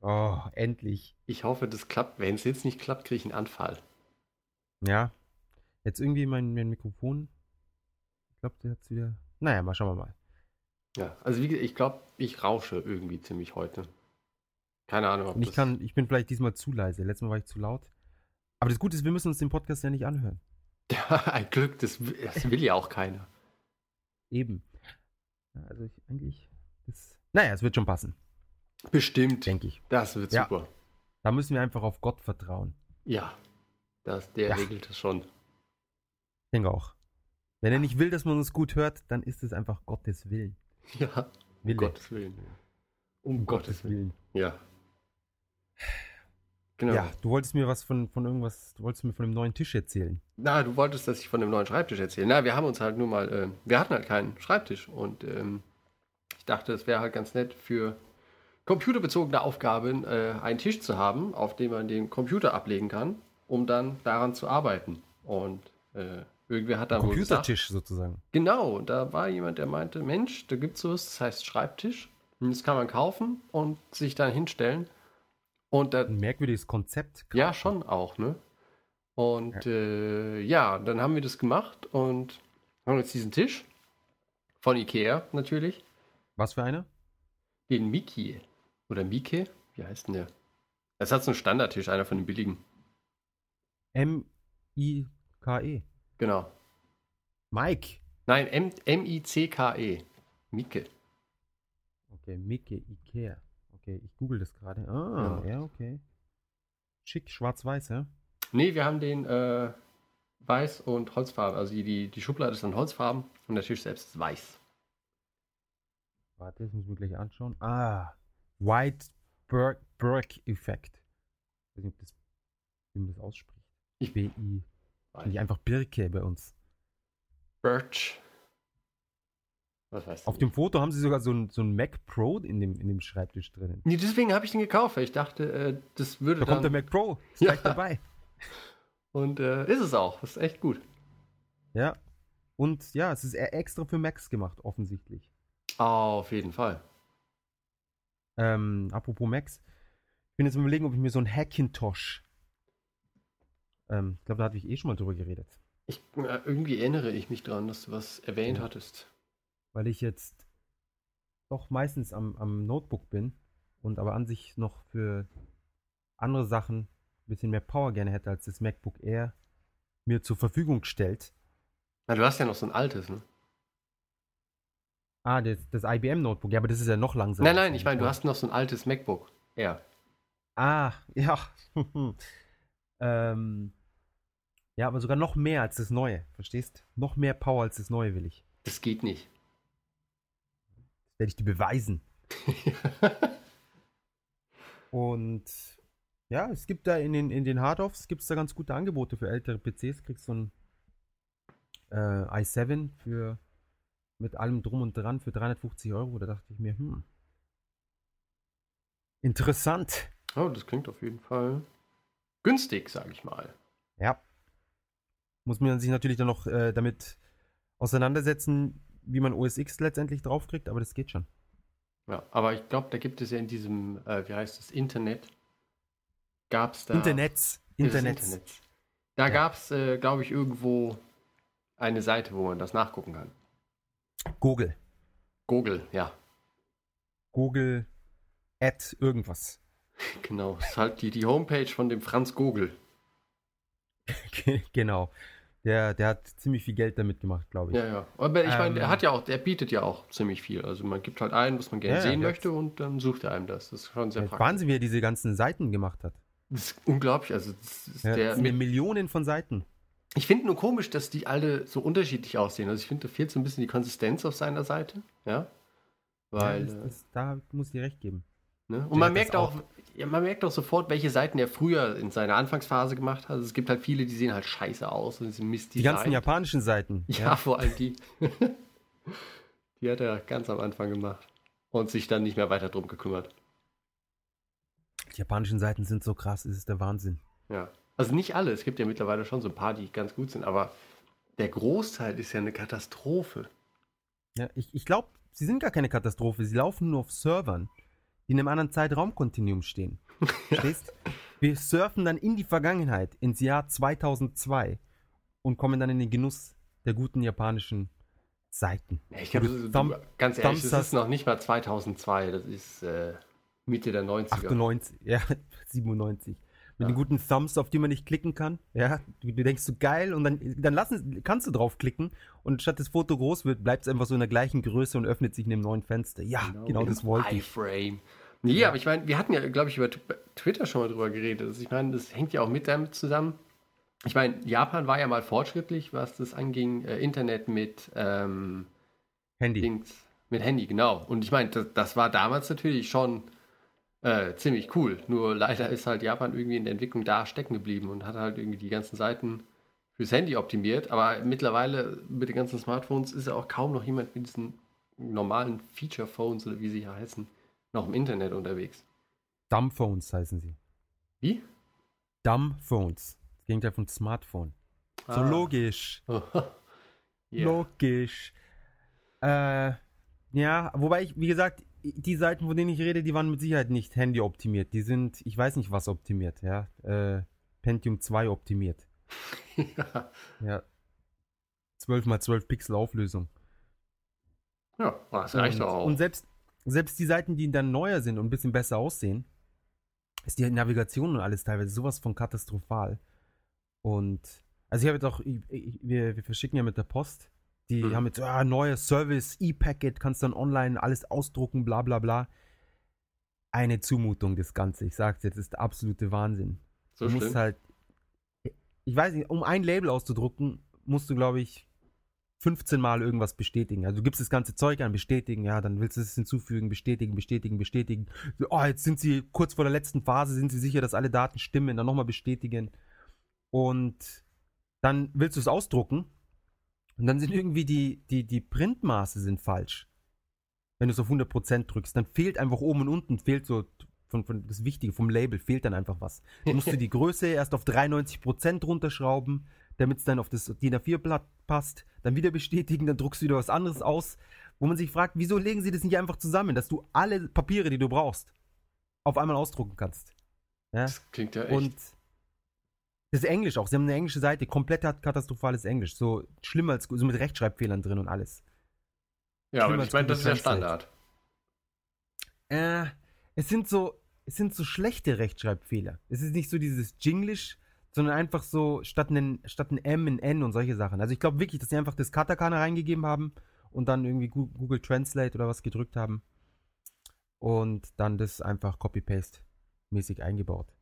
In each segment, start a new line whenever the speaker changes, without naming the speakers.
Oh, endlich.
Ich hoffe, das klappt. Wenn es jetzt nicht klappt, kriege ich einen Anfall.
Ja. Jetzt irgendwie mein, mein Mikrofon. Ich glaube, der hat wieder. Naja, mal schauen wir mal.
Ja, also wie gesagt, ich glaube, ich rausche irgendwie ziemlich heute. Keine Ahnung,
ob ich das kann, ich bin vielleicht diesmal zu leise. Letztes Mal war ich zu laut. Aber das Gute ist, wir müssen uns den Podcast ja nicht anhören.
Ja, ein Glück, das, das will ja auch keiner.
Eben. Also ich eigentlich. Das, naja, es wird schon passen.
Bestimmt.
Denke ich.
Das wird ja. super.
Da müssen wir einfach auf Gott vertrauen.
Ja. Das, der ja. regelt es schon.
Ich denke auch. Wenn er nicht will, dass man uns gut hört, dann ist es einfach Gottes Willen.
Ja. Um Gottes Willen.
Um, um Gottes, Gottes Willen.
Ja.
Genau. Ja, du wolltest mir was von, von irgendwas, du wolltest mir von dem neuen Tisch erzählen.
Na, du wolltest, dass ich von dem neuen Schreibtisch erzähle. Na, wir haben uns halt nur mal, äh, wir hatten halt keinen Schreibtisch und ähm, ich dachte, es wäre halt ganz nett für computerbezogene Aufgaben äh, einen Tisch zu haben, auf dem man den Computer ablegen kann, um dann daran zu arbeiten. Und äh, irgendwer hat da
Computertisch sozusagen.
Genau, da war jemand, der meinte, Mensch, da gibt es sowas, das heißt Schreibtisch. Und das kann man kaufen und sich dann hinstellen. Und da,
Ein merkwürdiges Konzept.
Ja, schon auch, ne? Und ja. Äh, ja, dann haben wir das gemacht und haben jetzt diesen Tisch von Ikea natürlich.
Was für einer?
Den Miki. Oder Mike? Wie heißt denn der? Es hat so einen Standardtisch, einer von den billigen.
M-I-K-E.
Genau.
Mike.
Nein, M-I-C-K-E. Mike.
Okay, Mike, Ikea. Okay, ich google das gerade. Ah, ja, ja okay. Schick, schwarz-weiß, ja?
Nee, wir haben den äh, weiß und Holzfarben. Also die, die Schublade ist dann Holzfarben und der Tisch selbst ist weiß.
Warte, das müssen wir gleich anschauen. Ah, White Burke-Effekt. Ich weiß nicht, ob das, wie man das ausspricht. Ich B-I. Nicht einfach Birke bei uns.
Birch.
Was heißt Auf dem Foto haben sie sogar so ein, so ein Mac Pro in dem, in dem Schreibtisch drin.
Nee, deswegen habe ich den gekauft, weil ich dachte, äh, das würde
da
dann...
kommt der Mac Pro, ist ja. gleich dabei.
Und äh, ist es auch, das ist echt gut.
Ja, und ja, es ist extra für Macs gemacht, offensichtlich.
Auf jeden Fall.
Ähm, apropos Macs, ich bin jetzt überlegen, ob ich mir so ein Hackintosh. Ähm, ich glaube, da hatte ich eh schon mal drüber geredet.
Ich, äh, irgendwie erinnere ich mich dran, dass du was erwähnt ja. hattest
weil ich jetzt doch meistens am, am Notebook bin und aber an sich noch für andere Sachen ein bisschen mehr Power gerne hätte, als das MacBook Air mir zur Verfügung stellt.
Na, du hast ja noch so ein altes, ne?
Ah, das, das IBM Notebook, ja, aber das ist ja noch langsamer.
Nein, nein, ich meine, du hast noch so ein altes MacBook Air.
Ah, ja. ähm, ja, aber sogar noch mehr als das neue, verstehst? Noch mehr Power als das neue will ich.
Das geht nicht
werde ich dir beweisen. Und ja, es gibt da in den, in den Hard-Offs gibt es da ganz gute Angebote für ältere PCs. Kriegst so ein äh, i7 für mit allem drum und dran für 350 Euro. Da dachte ich mir, hm, interessant.
Oh, das klingt auf jeden Fall günstig, sage ich mal.
Ja. Muss man sich natürlich dann noch äh, damit auseinandersetzen, wie man OS X letztendlich draufkriegt, aber das geht schon.
Ja, aber ich glaube, da gibt es ja in diesem, äh, wie heißt das, Internet, gab es da.
Internets. Internets. Internet.
Da ja. gab es, äh, glaube ich, irgendwo eine Seite, wo man das nachgucken kann.
Google.
Google, ja.
Google at irgendwas.
Genau, das ist halt die, die Homepage von dem Franz Google.
genau. Der, der hat ziemlich viel Geld damit gemacht, glaube ich.
Ja, ja. Aber ich ähm, meine, der hat ja auch, der bietet ja auch ziemlich viel. Also man gibt halt ein, was man gerne ja, sehen möchte und dann sucht er einem das. Das ist schon sehr
praktisch. Wahnsinn, wie er diese ganzen Seiten gemacht hat.
Das ist unglaublich. Also das
ist ja, der das mit Millionen von Seiten.
Ich finde nur komisch, dass die alle so unterschiedlich aussehen. Also ich finde, da fehlt so ein bisschen die Konsistenz auf seiner Seite. Ja.
Weil. Ja, das, das, da muss ich dir recht geben.
Ne? Und man merkt auch, auch ja, man merkt auch sofort, welche Seiten er früher in seiner Anfangsphase gemacht hat. Also es gibt halt viele, die sehen halt scheiße aus und sind Mist
Die ganzen japanischen Seiten.
Ja, ja. vor allem die. die hat er ganz am Anfang gemacht und sich dann nicht mehr weiter drum gekümmert.
Die japanischen Seiten sind so krass, es ist der Wahnsinn.
Ja. Also nicht alle, es gibt ja mittlerweile schon so ein paar, die ganz gut sind, aber der Großteil ist ja eine Katastrophe.
Ja, ich, ich glaube, sie sind gar keine Katastrophe, sie laufen nur auf Servern die in einem anderen Zeitraumkontinuum stehen. Verstehst? Wir surfen dann in die Vergangenheit, ins Jahr 2002 und kommen dann in den Genuss der guten japanischen Seiten.
Ja, ich glaube,
Thumb-
ganz ehrlich,
Thumbs
das ist noch nicht mal 2002, das ist äh, Mitte der 90er.
98, ja, 97. Mit
Ja.
den guten Thumbs, auf die man nicht klicken kann. Ja, du, du denkst so geil und dann, dann lassen, kannst du draufklicken und statt das Foto groß wird, bleibt es einfach so in der gleichen Größe und öffnet sich in einem neuen Fenster. Ja, genau,
im
das wollte ich.
iFrame. Nee, aber ich meine, wir hatten ja, glaube ich, über Tw- Twitter schon mal drüber geredet. Also ich meine, das hängt ja auch mit damit zusammen. Ich meine, Japan war ja mal fortschrittlich, was das anging, äh, Internet mit ähm,
Handy.
Dings, mit Handy, genau. Und ich meine, das, das war damals natürlich schon äh, ziemlich cool. Nur leider ist halt Japan irgendwie in der Entwicklung da stecken geblieben und hat halt irgendwie die ganzen Seiten fürs Handy optimiert. Aber mittlerweile mit den ganzen Smartphones ist ja auch kaum noch jemand mit diesen normalen Feature-Phones oder wie sie hier heißen, noch im Internet unterwegs.
Dumbphones heißen sie.
Wie?
Dumbphones. Das Gegenteil von Smartphone. So
Ah.
logisch.
Ja.
Logisch. Äh, ja, wobei ich, wie gesagt, die Seiten, von denen ich rede, die waren mit Sicherheit nicht Handy optimiert. Die sind, ich weiß nicht was optimiert, ja. Äh, Pentium 2 optimiert.
ja.
Ja. 12 mal 12 Pixel Auflösung.
Ja, das reicht
und,
doch auch.
Und selbst, selbst die Seiten, die dann neuer sind und ein bisschen besser aussehen, ist die Navigation und alles teilweise sowas von katastrophal. Und also ich habe jetzt auch, ich, ich, wir, wir verschicken ja mit der Post. Die
Mhm.
haben jetzt, ah, neues Service, E-Packet, kannst dann online alles ausdrucken, bla bla bla. Eine Zumutung, das Ganze. Ich sag's jetzt, ist der absolute Wahnsinn.
so
du musst
schlimm.
halt, ich weiß nicht, um ein Label auszudrucken, musst du, glaube ich, 15 Mal irgendwas bestätigen. Also du gibst das ganze Zeug an, bestätigen, ja, dann willst du es hinzufügen, bestätigen, bestätigen, bestätigen. Oh, jetzt sind sie kurz vor der letzten Phase, sind sie sicher, dass alle Daten stimmen, dann nochmal bestätigen. Und dann willst du es ausdrucken und dann sind irgendwie die, die, die Printmaße sind falsch. Wenn du es auf 100% drückst, dann fehlt einfach oben und unten, fehlt so von, von das Wichtige, vom Label fehlt dann einfach was. Dann musst du die Größe erst auf 93% runterschrauben, damit es dann auf das DIN A4-Blatt passt, dann wieder bestätigen, dann druckst du wieder was anderes aus, wo man sich fragt, wieso legen sie das nicht einfach zusammen, dass du alle Papiere, die du brauchst, auf einmal ausdrucken kannst. Ja?
Das klingt ja echt.
Und das ist Englisch auch. Sie haben eine englische Seite, komplett katastrophales Englisch. So schlimmer als so mit Rechtschreibfehlern drin und alles.
ja, aber
schlimmer
ich
als
meine, das ist
Translate.
Standard.
Äh, es sind so, es sind so schlechte Rechtschreibfehler. Es ist nicht so dieses Jinglish, sondern einfach so statt ein, statt ein M ein N und solche Sachen. Also ich glaube wirklich, dass sie einfach das Katakana reingegeben haben und dann irgendwie Google Translate oder was gedrückt haben und dann das einfach Copy-Paste-mäßig eingebaut.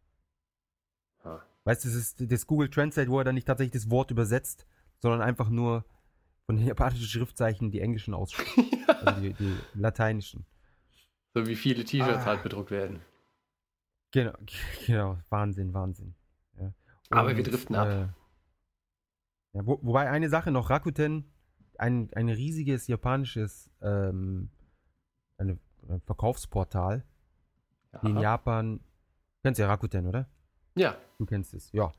Ja.
Weißt du, das ist das Google Translate, wo er dann nicht tatsächlich das Wort übersetzt, sondern einfach nur von den japanischen Schriftzeichen die englischen ausspricht. also die, die lateinischen.
So wie viele T-Shirts
Ah.
halt bedruckt werden.
Genau, genau, Wahnsinn, Wahnsinn. Ja.
Aber wir driften ab.
Äh, ja, wo, wobei eine Sache noch, Rakuten, ein, ein riesiges japanisches ähm, eine, ein Verkaufsportal, die in
Ja.
Japan, kennst ja Rakuten, oder?
Ja.
Du kennst es, ja.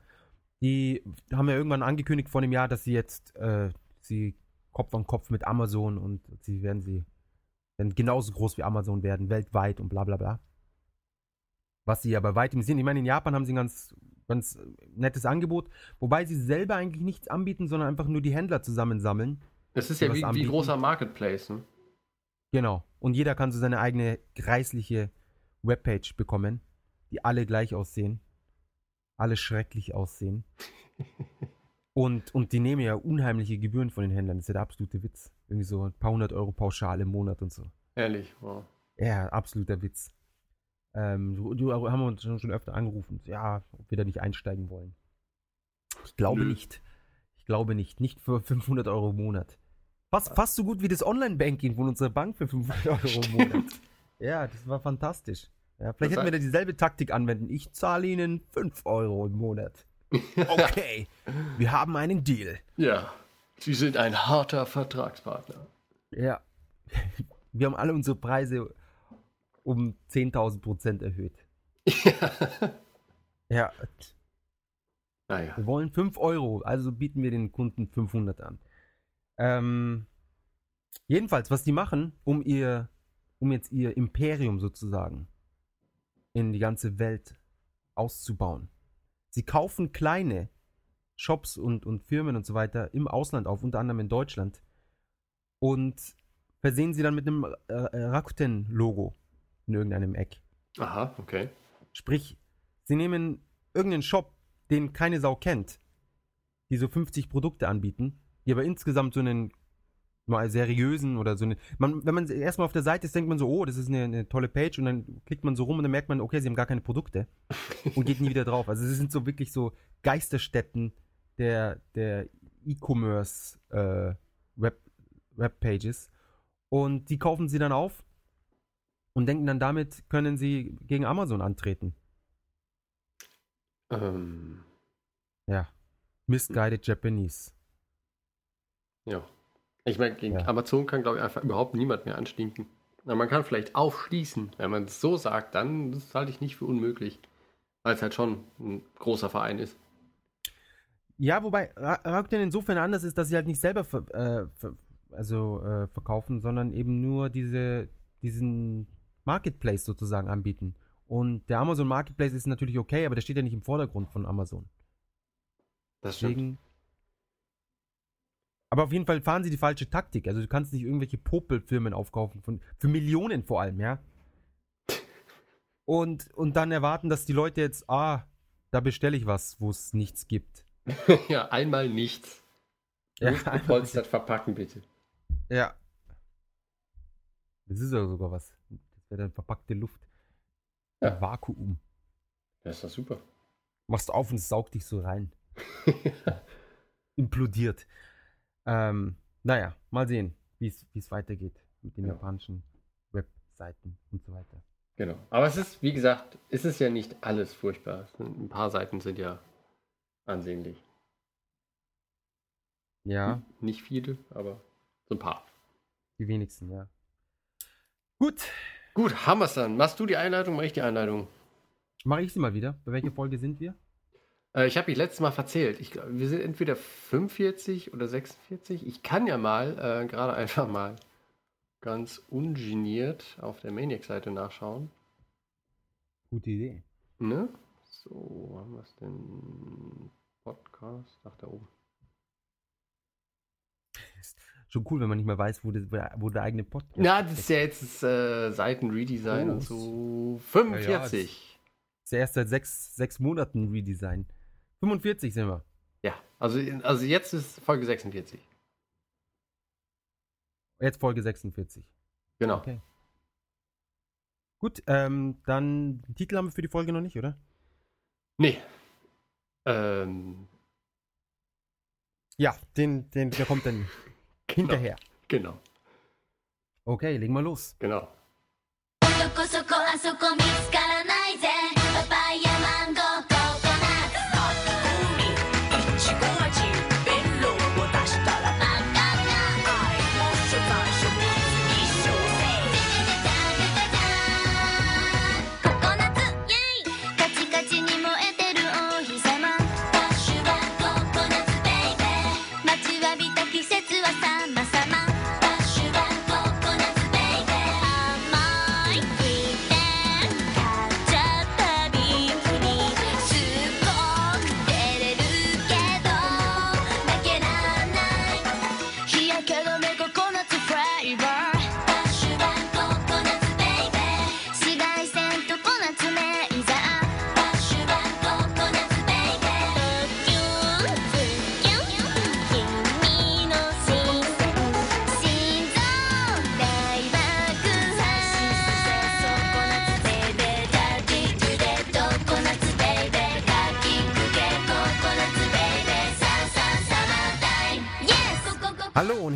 Die haben ja irgendwann angekündigt vor dem Jahr, dass sie jetzt äh, sie Kopf an Kopf mit Amazon und sie werden sie werden genauso groß wie Amazon werden, weltweit und bla bla bla. Was sie ja bei weitem sind. Ich meine, in Japan haben sie ein ganz, ganz nettes Angebot, wobei sie selber eigentlich nichts anbieten, sondern einfach nur die Händler zusammensammeln.
Das ist ja wie, wie
anbieten.
großer Marketplace. Ne?
Genau. Und jeder kann so seine eigene greisliche Webpage bekommen, die alle gleich aussehen. Alle schrecklich aussehen. und, und die nehmen ja unheimliche Gebühren von den Händlern. Das ist ja der absolute Witz. Irgendwie so ein paar hundert Euro pauschal im Monat und so.
Ehrlich. Wow.
Ja, absoluter Witz. Ähm, du, du haben wir uns schon, schon öfter angerufen. Ja, ob wir da nicht einsteigen wollen. Ich glaube
Nö.
nicht. Ich glaube nicht. Nicht für 500 Euro im Monat. Fast, fast so gut wie das Online-Banking von unserer Bank für 500 Euro im Monat. Ja, das war fantastisch. Ja, vielleicht
Das
hätten wir da dieselbe Taktik anwenden. Ich zahle Ihnen 5 Euro im Monat. Okay, wir haben einen Deal.
Ja. Sie sind ein harter Vertragspartner.
Ja. Wir haben alle unsere Preise um 10.000 Prozent erhöht. Ja,
naja.
wir wollen 5 Euro, also bieten wir den Kunden 500 an. Ähm, jedenfalls, was die machen, um ihr, um jetzt ihr Imperium sozusagen in die ganze Welt auszubauen. Sie kaufen kleine Shops und, und Firmen und so weiter im Ausland auf, unter anderem in Deutschland, und versehen sie dann mit einem äh, äh Rakuten-Logo in irgendeinem Eck.
Aha, okay.
Sprich, sie nehmen irgendeinen Shop, den keine Sau kennt, die so 50 Produkte anbieten, die aber insgesamt so einen mal seriösen oder so eine. Man, wenn man erstmal auf der Seite ist, denkt man so, oh, das ist eine, eine, tolle Page und dann klickt man so rum und dann merkt man, okay, sie haben gar keine Produkte und geht nie wieder drauf. Also es sind so wirklich so Geisterstätten der, der E-Commerce äh, Web, Webpages und die kaufen sie dann auf und denken dann damit können sie gegen Amazon antreten.
Ähm.
Ja. Misguided Japanese.
Ja. Ich meine, gegen ja. Amazon kann, glaube ich, einfach überhaupt niemand mehr anstinken. Na, man kann vielleicht aufschließen. Wenn man es so sagt, dann das halte ich nicht für unmöglich. Weil es halt schon ein großer Verein ist.
Ja, wobei Rakuten insofern anders ist, dass sie halt nicht selber ver, äh, ver, also, äh, verkaufen, sondern eben nur diese, diesen Marketplace sozusagen anbieten. Und der Amazon Marketplace ist natürlich okay, aber der steht ja nicht im Vordergrund von Amazon.
Das Deswegen, stimmt.
Aber auf jeden Fall fahren sie die falsche Taktik. Also du kannst nicht irgendwelche Popelfirmen aufkaufen, von, für Millionen vor allem, ja. Und, und dann erwarten, dass die Leute jetzt, ah, da bestelle ich was, wo es nichts gibt.
ja, einmal nichts. Ja, Polstert verpacken, bitte.
Ja. Das ist ja sogar was. Das wäre dann verpackte Luft. Ja. Vakuum.
Das ist doch super.
Machst auf und saugt dich so rein. Implodiert. Ähm, naja, mal sehen, wie es weitergeht mit den ja. japanischen Webseiten und so weiter.
Genau. Aber es ist, wie gesagt, es ist ja nicht alles furchtbar. Ein paar Seiten sind ja ansehnlich.
Ja.
Nicht viele, aber so ein paar.
Die wenigsten, ja. Gut.
Gut, haben wir es dann. Machst du die Einleitung, mach ich die Einleitung.
Mache ich sie mal wieder. Bei welcher Folge sind wir?
Äh, ich habe mich letztes Mal verzählt. Ich wir sind entweder 45 oder 46. Ich kann ja mal äh, gerade einfach mal ganz ungeniert auf der Maniac-Seite nachschauen.
Gute Idee.
Ne? So, haben wir es denn? Podcast? Ach, da oben.
Schon cool, wenn man nicht mehr weiß, wo, das, wo der eigene Podcast
ist. Ja, das ist ja jetzt das äh, Seitenredesign oh, und so. 45. Ja, ja, das
ist ja erst seit sechs, sechs Monaten Redesign. 45 sind wir.
Ja, also, also jetzt ist Folge 46.
Jetzt Folge 46.
Genau. Okay.
Gut, ähm, dann den Titel haben wir für die Folge noch nicht, oder?
Nee. Ähm.
Ja, den, den, der kommt dann genau. hinterher.
Genau.
Okay, legen wir los.
Genau.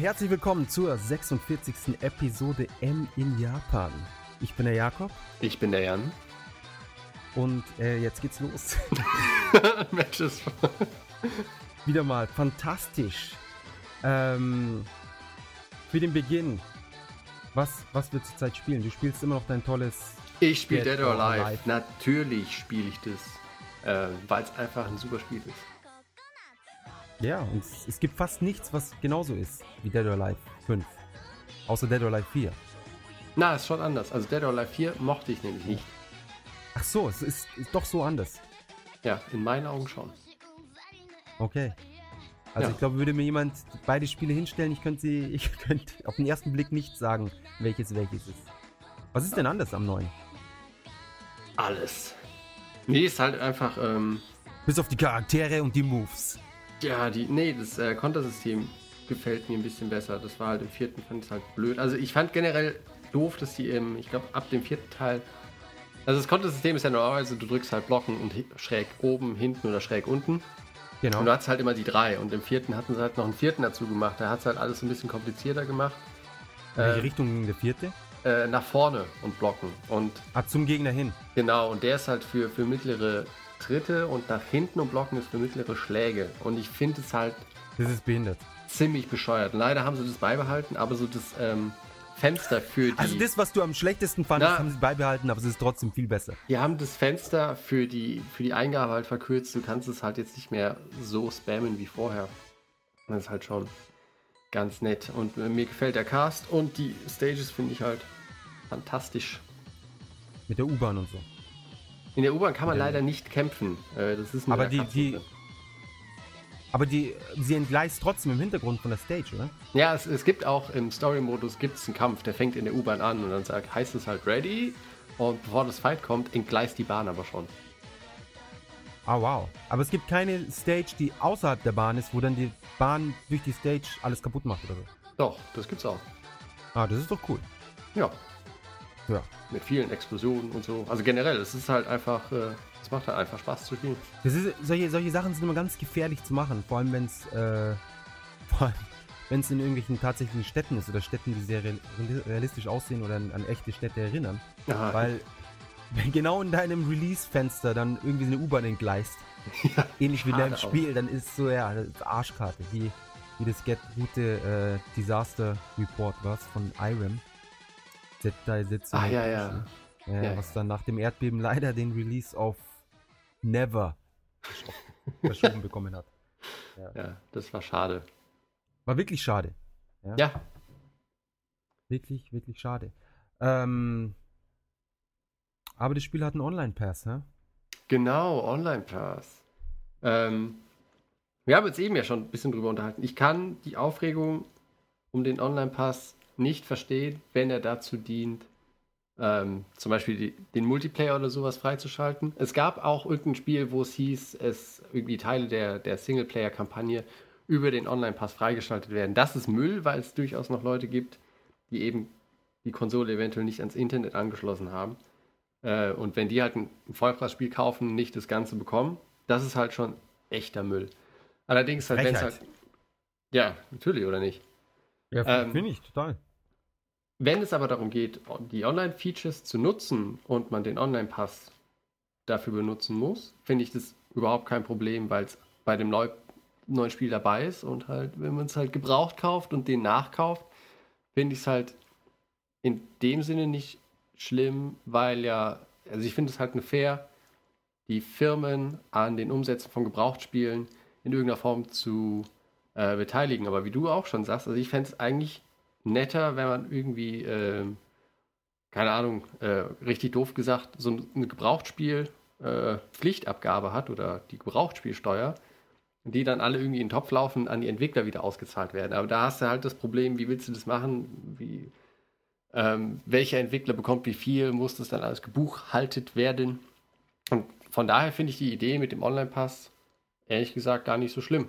Herzlich willkommen zur 46. Episode M in Japan. Ich bin der Jakob.
Ich bin der Jan.
Und äh, jetzt geht's los.
Matches.
Wieder mal fantastisch. Ähm, für den Beginn, was, was wir zurzeit spielen? Du spielst immer noch dein tolles.
Ich spiele Dead or Alive. Natürlich spiele ich das, äh, weil es einfach ein super Spiel ist.
Ja, und es, gibt fast nichts, was genauso ist wie Dead or Alive 5. Außer Dead or Alive 4.
Na, ist schon anders. Also Dead or Alive 4 mochte ich nämlich nicht.
Ach so, es ist, ist doch so anders.
Ja, in meinen Augen schon.
Okay. Also
Ja.
ich glaube, würde mir jemand beide Spiele hinstellen, ich könnte sie, ich könnte auf den ersten Blick nicht sagen, welches welches ist. Was ist denn anders am neuen?
Alles. Nee, ist halt einfach, ähm,
Bis auf die Charaktere und die Moves.
Ja, die, nee, das äh, Kontersystem gefällt mir ein bisschen besser. Das war halt im vierten, fand ich halt blöd. Also ich fand generell doof, dass die im, ich glaube, ab dem vierten Teil, also das Kontersystem ist ja normalerweise, du drückst halt Blocken und schräg oben, hinten oder schräg unten.
Genau.
Und du hattest halt immer die drei. Und im vierten hatten sie halt noch einen vierten dazu gemacht. Da hat es halt alles ein bisschen komplizierter gemacht.
In welche
äh,
Richtung ging der vierte?
Äh, nach vorne und blocken. Und
Ah, zum Gegner hin.
genau, und der ist halt für, für mittlere Tritte und nach hinten und blocken ist für mittlere Schläge. Und ich finde es halt
Das ist behindert.
ziemlich bescheuert. Leider haben sie das beibehalten, aber so das ähm, Fenster für die.
Also das, was du am schlechtesten fandest,
Na.
haben sie beibehalten, aber es ist trotzdem viel besser.
Die haben das Fenster für die, für die Eingabe halt verkürzt. Du kannst es halt jetzt nicht mehr so spammen wie vorher. Das ist halt schon ganz nett. Und äh, mir gefällt der Cast und die Stages finde ich halt fantastisch.
Mit der U-Bahn und so.
In der U-Bahn kann man
Ja.
leider nicht kämpfen. Äh, das ist
Aber die- die-. Aber die, sie entgleist trotzdem im Hintergrund von der Stage, oder?
Ja, es, es gibt auch im Story-Modus gibt's einen Kampf, der fängt in der U-Bahn an und dann sagt, heißt es halt ready. Und bevor das Fight kommt, entgleist die Bahn aber schon.
Ah, wow. Aber es gibt keine Stage, die außerhalb der Bahn ist, wo dann die Bahn durch die Stage alles kaputt macht oder so.
Doch, das gibt's auch.
Ah, das ist doch cool.
Ja,
Ja.
mit vielen Explosionen und so. Also generell, es ist halt einfach, äh, es macht halt einfach Spaß zu spielen.
Das ist, solche, solche Sachen sind immer ganz gefährlich zu machen, vor allem wenn es äh, allem, wenn's in irgendwelchen tatsächlichen Städten ist oder Städten, die sehr real- realistisch aussehen oder an, an echte Städte erinnern.
Ja,
Weil wenn genau in deinem Release-Fenster dann irgendwie so eine U-Bahn entgleist,
Ja,
ähnlich wie in deinem
auch.
Spiel, dann ist so, ja, Arschkarte, wie, wie das Get gute äh, Disaster Report was von IREM. Da sitzt
Ah, ja, ja.
ja,
Ja,
was dann nach dem Erdbeben leider den Release auf Never verschoben bekommen hat.
ja, das war schade.
War wirklich schade.
Ja,
Wirklich, wirklich schade. Ähm, aber das Spiel hat einen Online-Pass, hä?
genau, Online Pass. Ähm, wir haben uns eben ja schon ein bisschen drüber unterhalten. Ich kann die Aufregung um den Online Pass nicht verstehen, wenn er dazu dient, ähm, zum Beispiel die, den Multiplayer oder sowas freizuschalten. Es gab auch irgendein Spiel, wo es hieß, es irgendwie Teile der, der Singleplayer-Kampagne über den Online-Pass freigeschaltet werden. Das ist Müll, weil es durchaus noch Leute gibt, die eben die Konsole eventuell nicht ans Internet angeschlossen haben. Äh, und wenn die halt ein, ein Vollpreisspiel kaufen, nicht das Ganze bekommen, das ist halt schon echter Müll. Allerdings halt, wenn es halt. Ja, natürlich, oder nicht?
Ja,
Ähm,
finde ich, total.
Wenn es aber darum geht, die Online-Features zu nutzen und man den Online-Pass dafür benutzen muss, finde ich das überhaupt kein Problem, weil es bei dem neu, neuen Spiel dabei ist und halt, wenn man es halt gebraucht kauft und den nachkauft, finde ich es halt in dem Sinne nicht schlimm, weil ja, also ich finde es halt nur fair, die Firmen an den Umsätzen von Gebrauchtspielen in irgendeiner Form zu äh, beteiligen. Aber wie du auch schon sagst, also ich fände es eigentlich netter, wenn man irgendwie, ähm, keine Ahnung, äh, richtig doof gesagt, so ein eine Gebrauchtspiel äh, Pflichtabgabe hat oder die Gebrauchtspielsteuer, die dann alle irgendwie in den Topf laufen, an die Entwickler wieder ausgezahlt werden. Aber da hast du halt das Problem, wie willst du das machen? Wie, ähm, welcher Entwickler bekommt wie viel? Muss das dann alles gebuchhaltet werden? Und von daher finde ich die Idee mit dem Online-Pass ehrlich gesagt gar nicht so schlimm.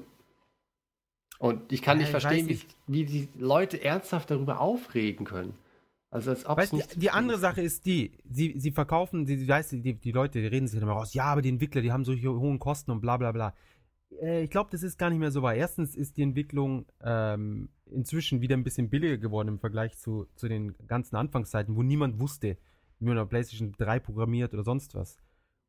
Und ich kann
Ja,
nicht
ich
verstehen, wie, wie die Leute ernsthaft darüber aufregen können. Also als
Weißt,
nicht
die, die andere Sache ist die, sie, sie verkaufen, die, weißt, die, die Leute die reden sich immer raus, ja, aber die Entwickler, die haben solche hohen Kosten und bla bla bla. Äh, ich glaube, das ist gar nicht mehr so wahr. Erstens ist die Entwicklung ähm, inzwischen wieder ein bisschen billiger geworden im Vergleich zu, zu den ganzen Anfangszeiten, wo niemand wusste, wie man auf PlayStation 3 programmiert oder sonst was.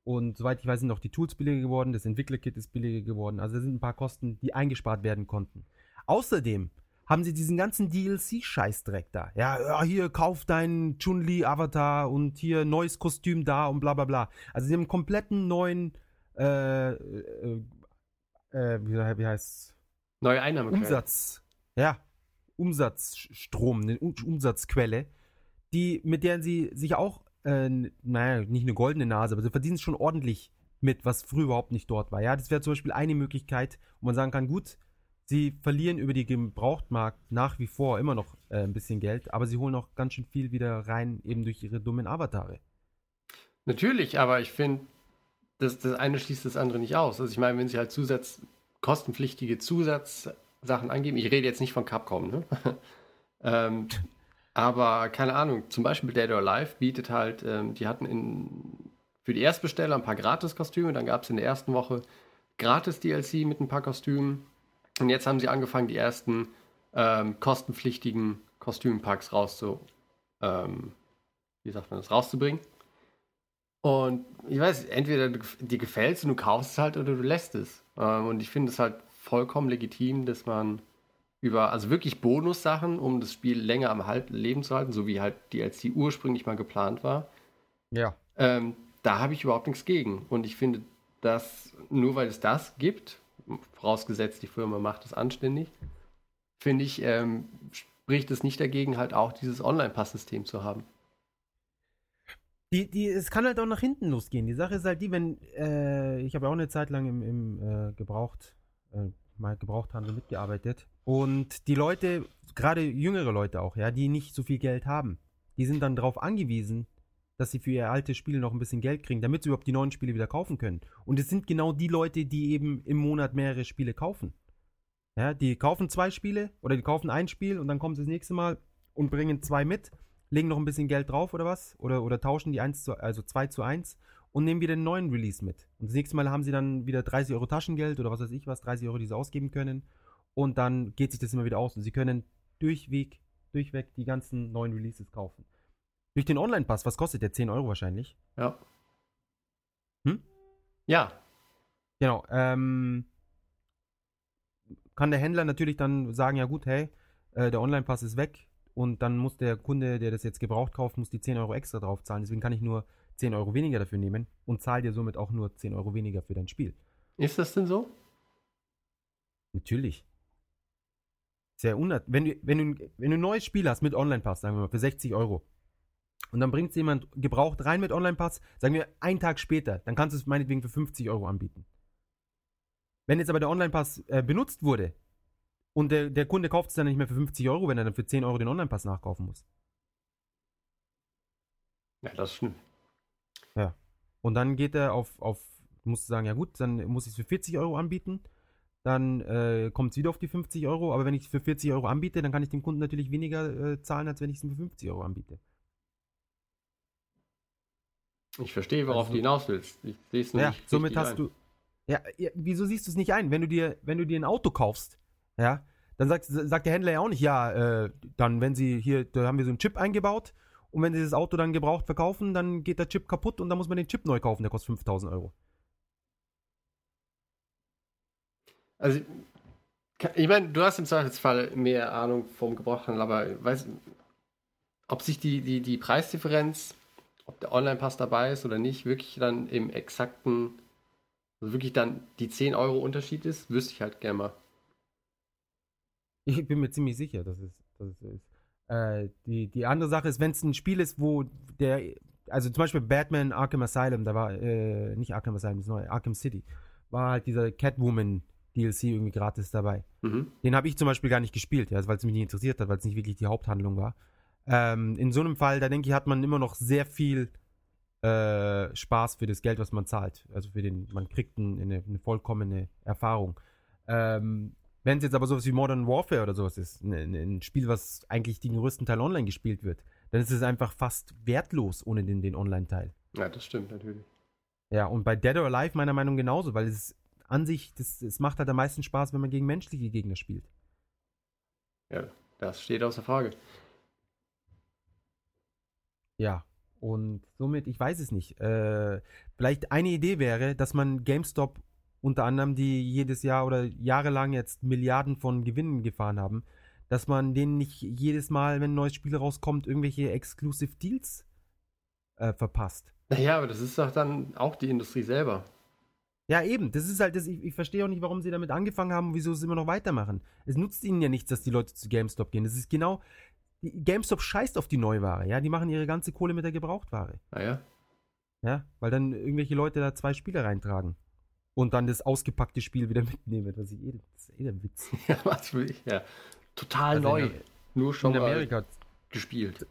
Und soweit ich weiß, sind auch die Tools billiger geworden, das Entwicklerkit ist billiger geworden. Also da sind ein paar Kosten, die eingespart werden konnten. Außerdem haben sie diesen ganzen DLC-Scheißdreck da. Ja, ja, hier, kauf deinen Chun-Li-Avatar und hier neues Kostüm da und bla bla bla. Also sie haben einen kompletten neuen, äh, äh, äh, wie, wie heißt's?
neue Einnahmequellen.
Umsatz, ja, Umsatzstrom, eine Um- Umsatzquelle, die, mit der sie sich auch äh, naja, nicht eine goldene Nase, aber sie verdienen es schon ordentlich mit, was früher überhaupt nicht dort war. Ja, das wäre zum Beispiel eine Möglichkeit, wo man sagen kann, gut, sie verlieren über die Gebrauchtmarkt nach wie vor immer noch äh, ein bisschen Geld, aber sie holen auch ganz schön viel wieder rein, eben durch ihre dummen Avatare.
Natürlich, aber ich finde, das, das eine schließt das andere nicht aus. Also ich meine, wenn sie halt Zusatz, kostenpflichtige Zusatzsachen angeben, ich rede jetzt nicht von Capcom, ne? ähm, aber keine Ahnung, zum Beispiel Dead or Alive bietet halt, ähm, die hatten in, für die Erstbesteller ein paar Gratis-Kostüme, dann gab es in der ersten Woche Gratis-DLC mit ein paar Kostümen und jetzt haben sie angefangen, die ersten ähm, kostenpflichtigen Kostümpacks rauszu, ähm, wie sagt man das, rauszubringen. Und ich weiß, entweder dir gefällt es und du kaufst es halt oder du lässt es. Ähm, und ich finde es halt vollkommen legitim, dass man über, also wirklich Bonussachen, um das Spiel länger am Leben zu halten, so wie halt die als die ursprünglich mal geplant war.
Ja.
Ähm, da habe ich überhaupt nichts gegen. Und ich finde, dass nur weil es das gibt, vorausgesetzt die Firma macht es anständig, finde ich, ähm, spricht es nicht dagegen, halt auch dieses Online-Pass-System zu haben.
Die, die, es kann halt auch nach hinten losgehen. Die Sache ist halt die, wenn, äh, ich habe ja auch eine Zeit lang im, im äh, Gebraucht, äh, mal Gebrauchthandel mitgearbeitet. Und die Leute, gerade jüngere Leute auch, ja, die nicht so viel Geld haben, die sind dann darauf angewiesen, dass sie für ihr altes Spiel noch ein bisschen Geld kriegen, damit sie überhaupt die neuen Spiele wieder kaufen können. Und es sind genau die Leute, die eben im Monat mehrere Spiele kaufen. Ja, die kaufen zwei Spiele oder die kaufen ein Spiel und dann kommen sie das nächste Mal und bringen zwei mit legen noch ein bisschen Geld drauf oder was, oder, oder tauschen die 1 zu, also 2 zu 1 und nehmen wieder einen neuen Release mit. Und das nächste Mal haben sie dann wieder 30 Euro Taschengeld oder was weiß ich was, 30 Euro, die sie ausgeben können. Und dann geht sich das immer wieder aus. Und sie können durchweg, durchweg die ganzen neuen Releases kaufen. Durch den Online-Pass, was kostet der? 10 Euro wahrscheinlich.
Ja.
Hm?
Ja.
Genau. Ähm, kann der Händler natürlich dann sagen, ja gut, hey, äh, der Online-Pass ist weg, und dann muss der Kunde, der das jetzt gebraucht kauft, muss die 10 Euro extra drauf zahlen. Deswegen kann ich nur 10 Euro weniger dafür nehmen und zahle dir somit auch nur 10 Euro weniger für dein Spiel.
Ist das denn so?
Natürlich. Sehr unnat wenn du, wenn, du, wenn du ein neues Spiel hast mit Online-Pass, sagen wir mal, für 60 Euro, und dann bringt es jemand gebraucht rein mit Online-Pass, sagen wir einen Tag später, dann kannst du es meinetwegen für 50 Euro anbieten. Wenn jetzt aber der Online-Pass äh, benutzt wurde, und der, der Kunde kauft es dann nicht mehr für 50 Euro, wenn er dann für 10 Euro den Online-Pass nachkaufen muss.
Ja, das stimmt.
Ja. Und dann geht er auf, auf musst du sagen, ja gut, dann muss ich es für 40 Euro anbieten. Dann äh, kommt es wieder auf die 50 Euro. Aber wenn ich es für 40 Euro anbiete, dann kann ich dem Kunden natürlich weniger äh, zahlen, als wenn ich es für 50 Euro anbiete.
Ich verstehe, worauf also, du hinaus willst. Ich sehe es
Ja, somit hast ein. du. Ja, ja, wieso siehst du es nicht ein? Wenn du dir, wenn du dir ein Auto kaufst, ja, dann sagt, sagt der Händler ja auch nicht, ja, äh, dann, wenn sie hier, da haben wir so einen Chip eingebaut und wenn sie das Auto dann gebraucht verkaufen, dann geht der Chip kaputt und dann muss man den Chip neu kaufen, der kostet 5000 Euro.
Also, ich meine, du hast im Zweifelsfall mehr Ahnung vom Gebrauchthandel, aber weiß, ob sich die, die, die Preisdifferenz, ob der Online-Pass dabei ist oder nicht, wirklich dann im exakten, also wirklich dann die 10 Euro Unterschied ist, wüsste ich halt gerne mal.
Ich bin mir ziemlich sicher, dass es, dass es so ist. Äh, die, die andere Sache ist, wenn es ein Spiel ist, wo der, also zum Beispiel Batman Arkham Asylum, da war, äh, nicht Arkham Asylum, das neue, Arkham City, war halt dieser Catwoman DLC irgendwie gratis dabei. Mhm. Den habe ich zum Beispiel gar nicht gespielt, ja, weil es mich nicht interessiert hat, weil es nicht wirklich die Haupthandlung war. Ähm, in so einem Fall, da denke ich, hat man immer noch sehr viel äh, Spaß für das Geld, was man zahlt. Also für den, man kriegt ein, eine, eine, vollkommene Erfahrung. Ähm, wenn es jetzt aber sowas wie Modern Warfare oder sowas ist, ein, ein, Spiel, was eigentlich den größten Teil online gespielt wird, dann ist es einfach fast wertlos ohne den, den Online-Teil.
Ja, das stimmt natürlich.
Ja, und bei Dead or Alive meiner Meinung nach genauso, weil es an sich, das, es macht halt am meisten Spaß, wenn man gegen menschliche Gegner spielt.
Ja, das steht außer Frage.
Ja, und somit, ich weiß es nicht. Äh, vielleicht eine Idee wäre, dass man GameStop unter anderem, die jedes Jahr oder jahrelang jetzt Milliarden von Gewinnen gefahren haben, dass man denen nicht jedes Mal, wenn ein neues Spiel rauskommt, irgendwelche Exclusive Deals äh, verpasst.
Naja, aber das ist doch dann auch die Industrie selber.
Ja, eben. Das ist halt, das, ich, ich verstehe auch nicht, warum sie damit angefangen haben und wieso sie immer noch weitermachen. Es nutzt ihnen ja nichts, dass die Leute zu GameStop gehen. Das ist genau, GameStop scheißt auf die Neuware, ja. Die machen ihre ganze Kohle mit der Gebrauchtware.
Ah ja?
Ja, weil dann irgendwelche Leute da zwei Spiele reintragen. Und dann das ausgepackte Spiel wieder mitnehmen. Was ich eh, das ist eh der Witz.
Ja, was will ich? Ja. Total
Also
neu.
in
Nur schon
In Amerika.
gespielt.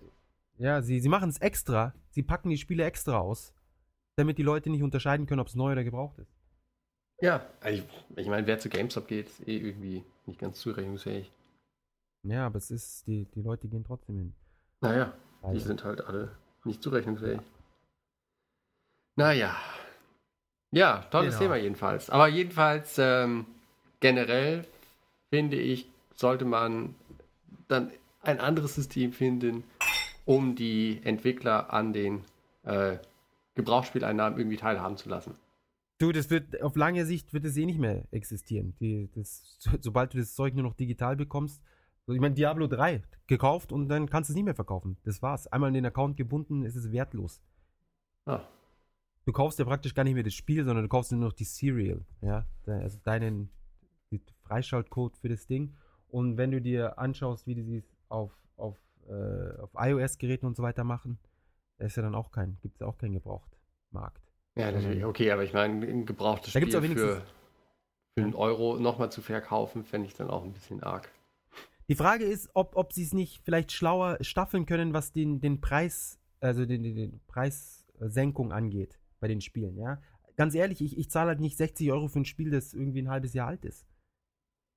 Ja, sie, sie machen es extra. Sie packen die Spiele extra aus, damit die Leute nicht unterscheiden können, ob es neu oder gebraucht ist.
Ja, also ich, ich meine, wer zu GameStop geht, ist eh irgendwie nicht ganz zurechnungsfähig.
Ja, aber es ist, die, die Leute gehen trotzdem hin.
Naja, die
Also,
sind halt alle nicht zurechnungsfähig. Naja. Ja, tolles
Genau.
Thema jedenfalls. Aber jedenfalls ähm, generell finde ich, sollte man dann ein anderes System finden, um die Entwickler an den äh, Gebrauchsspieleinnahmen irgendwie teilhaben zu lassen.
Du, das wird auf lange Sicht wird es eh nicht mehr existieren. Die, das, so, sobald du das Zeug nur noch digital bekommst. Ich meine, Diablo 3 gekauft und dann kannst du es nicht mehr verkaufen. Das war's. Einmal in den Account gebunden, ist es wertlos.
Ah,
Du kaufst ja praktisch gar nicht mehr das Spiel, sondern du kaufst nur noch die Serial. Ja, also deinen Freischaltcode für das Ding. Und wenn du dir anschaust, wie die es auf, auf, äh, auf iOS-Geräten und so weiter machen, da ist ja dann auch kein, gibt es ja auch keinen Gebrauchtmarkt.
Ja, natürlich. Okay, aber ich meine, ein gebrauchtes
Da gibt's
Spiel für, für einen Euro nochmal zu verkaufen, fände ich dann auch ein bisschen arg.
Die Frage ist, ob, ob sie es nicht vielleicht schlauer staffeln können, was den, den Preis, also den, den, den Preissenkung angeht bei den Spielen, ja. Ganz ehrlich, ich, ich zahle halt nicht 60 Euro für ein Spiel, das irgendwie ein halbes Jahr alt ist.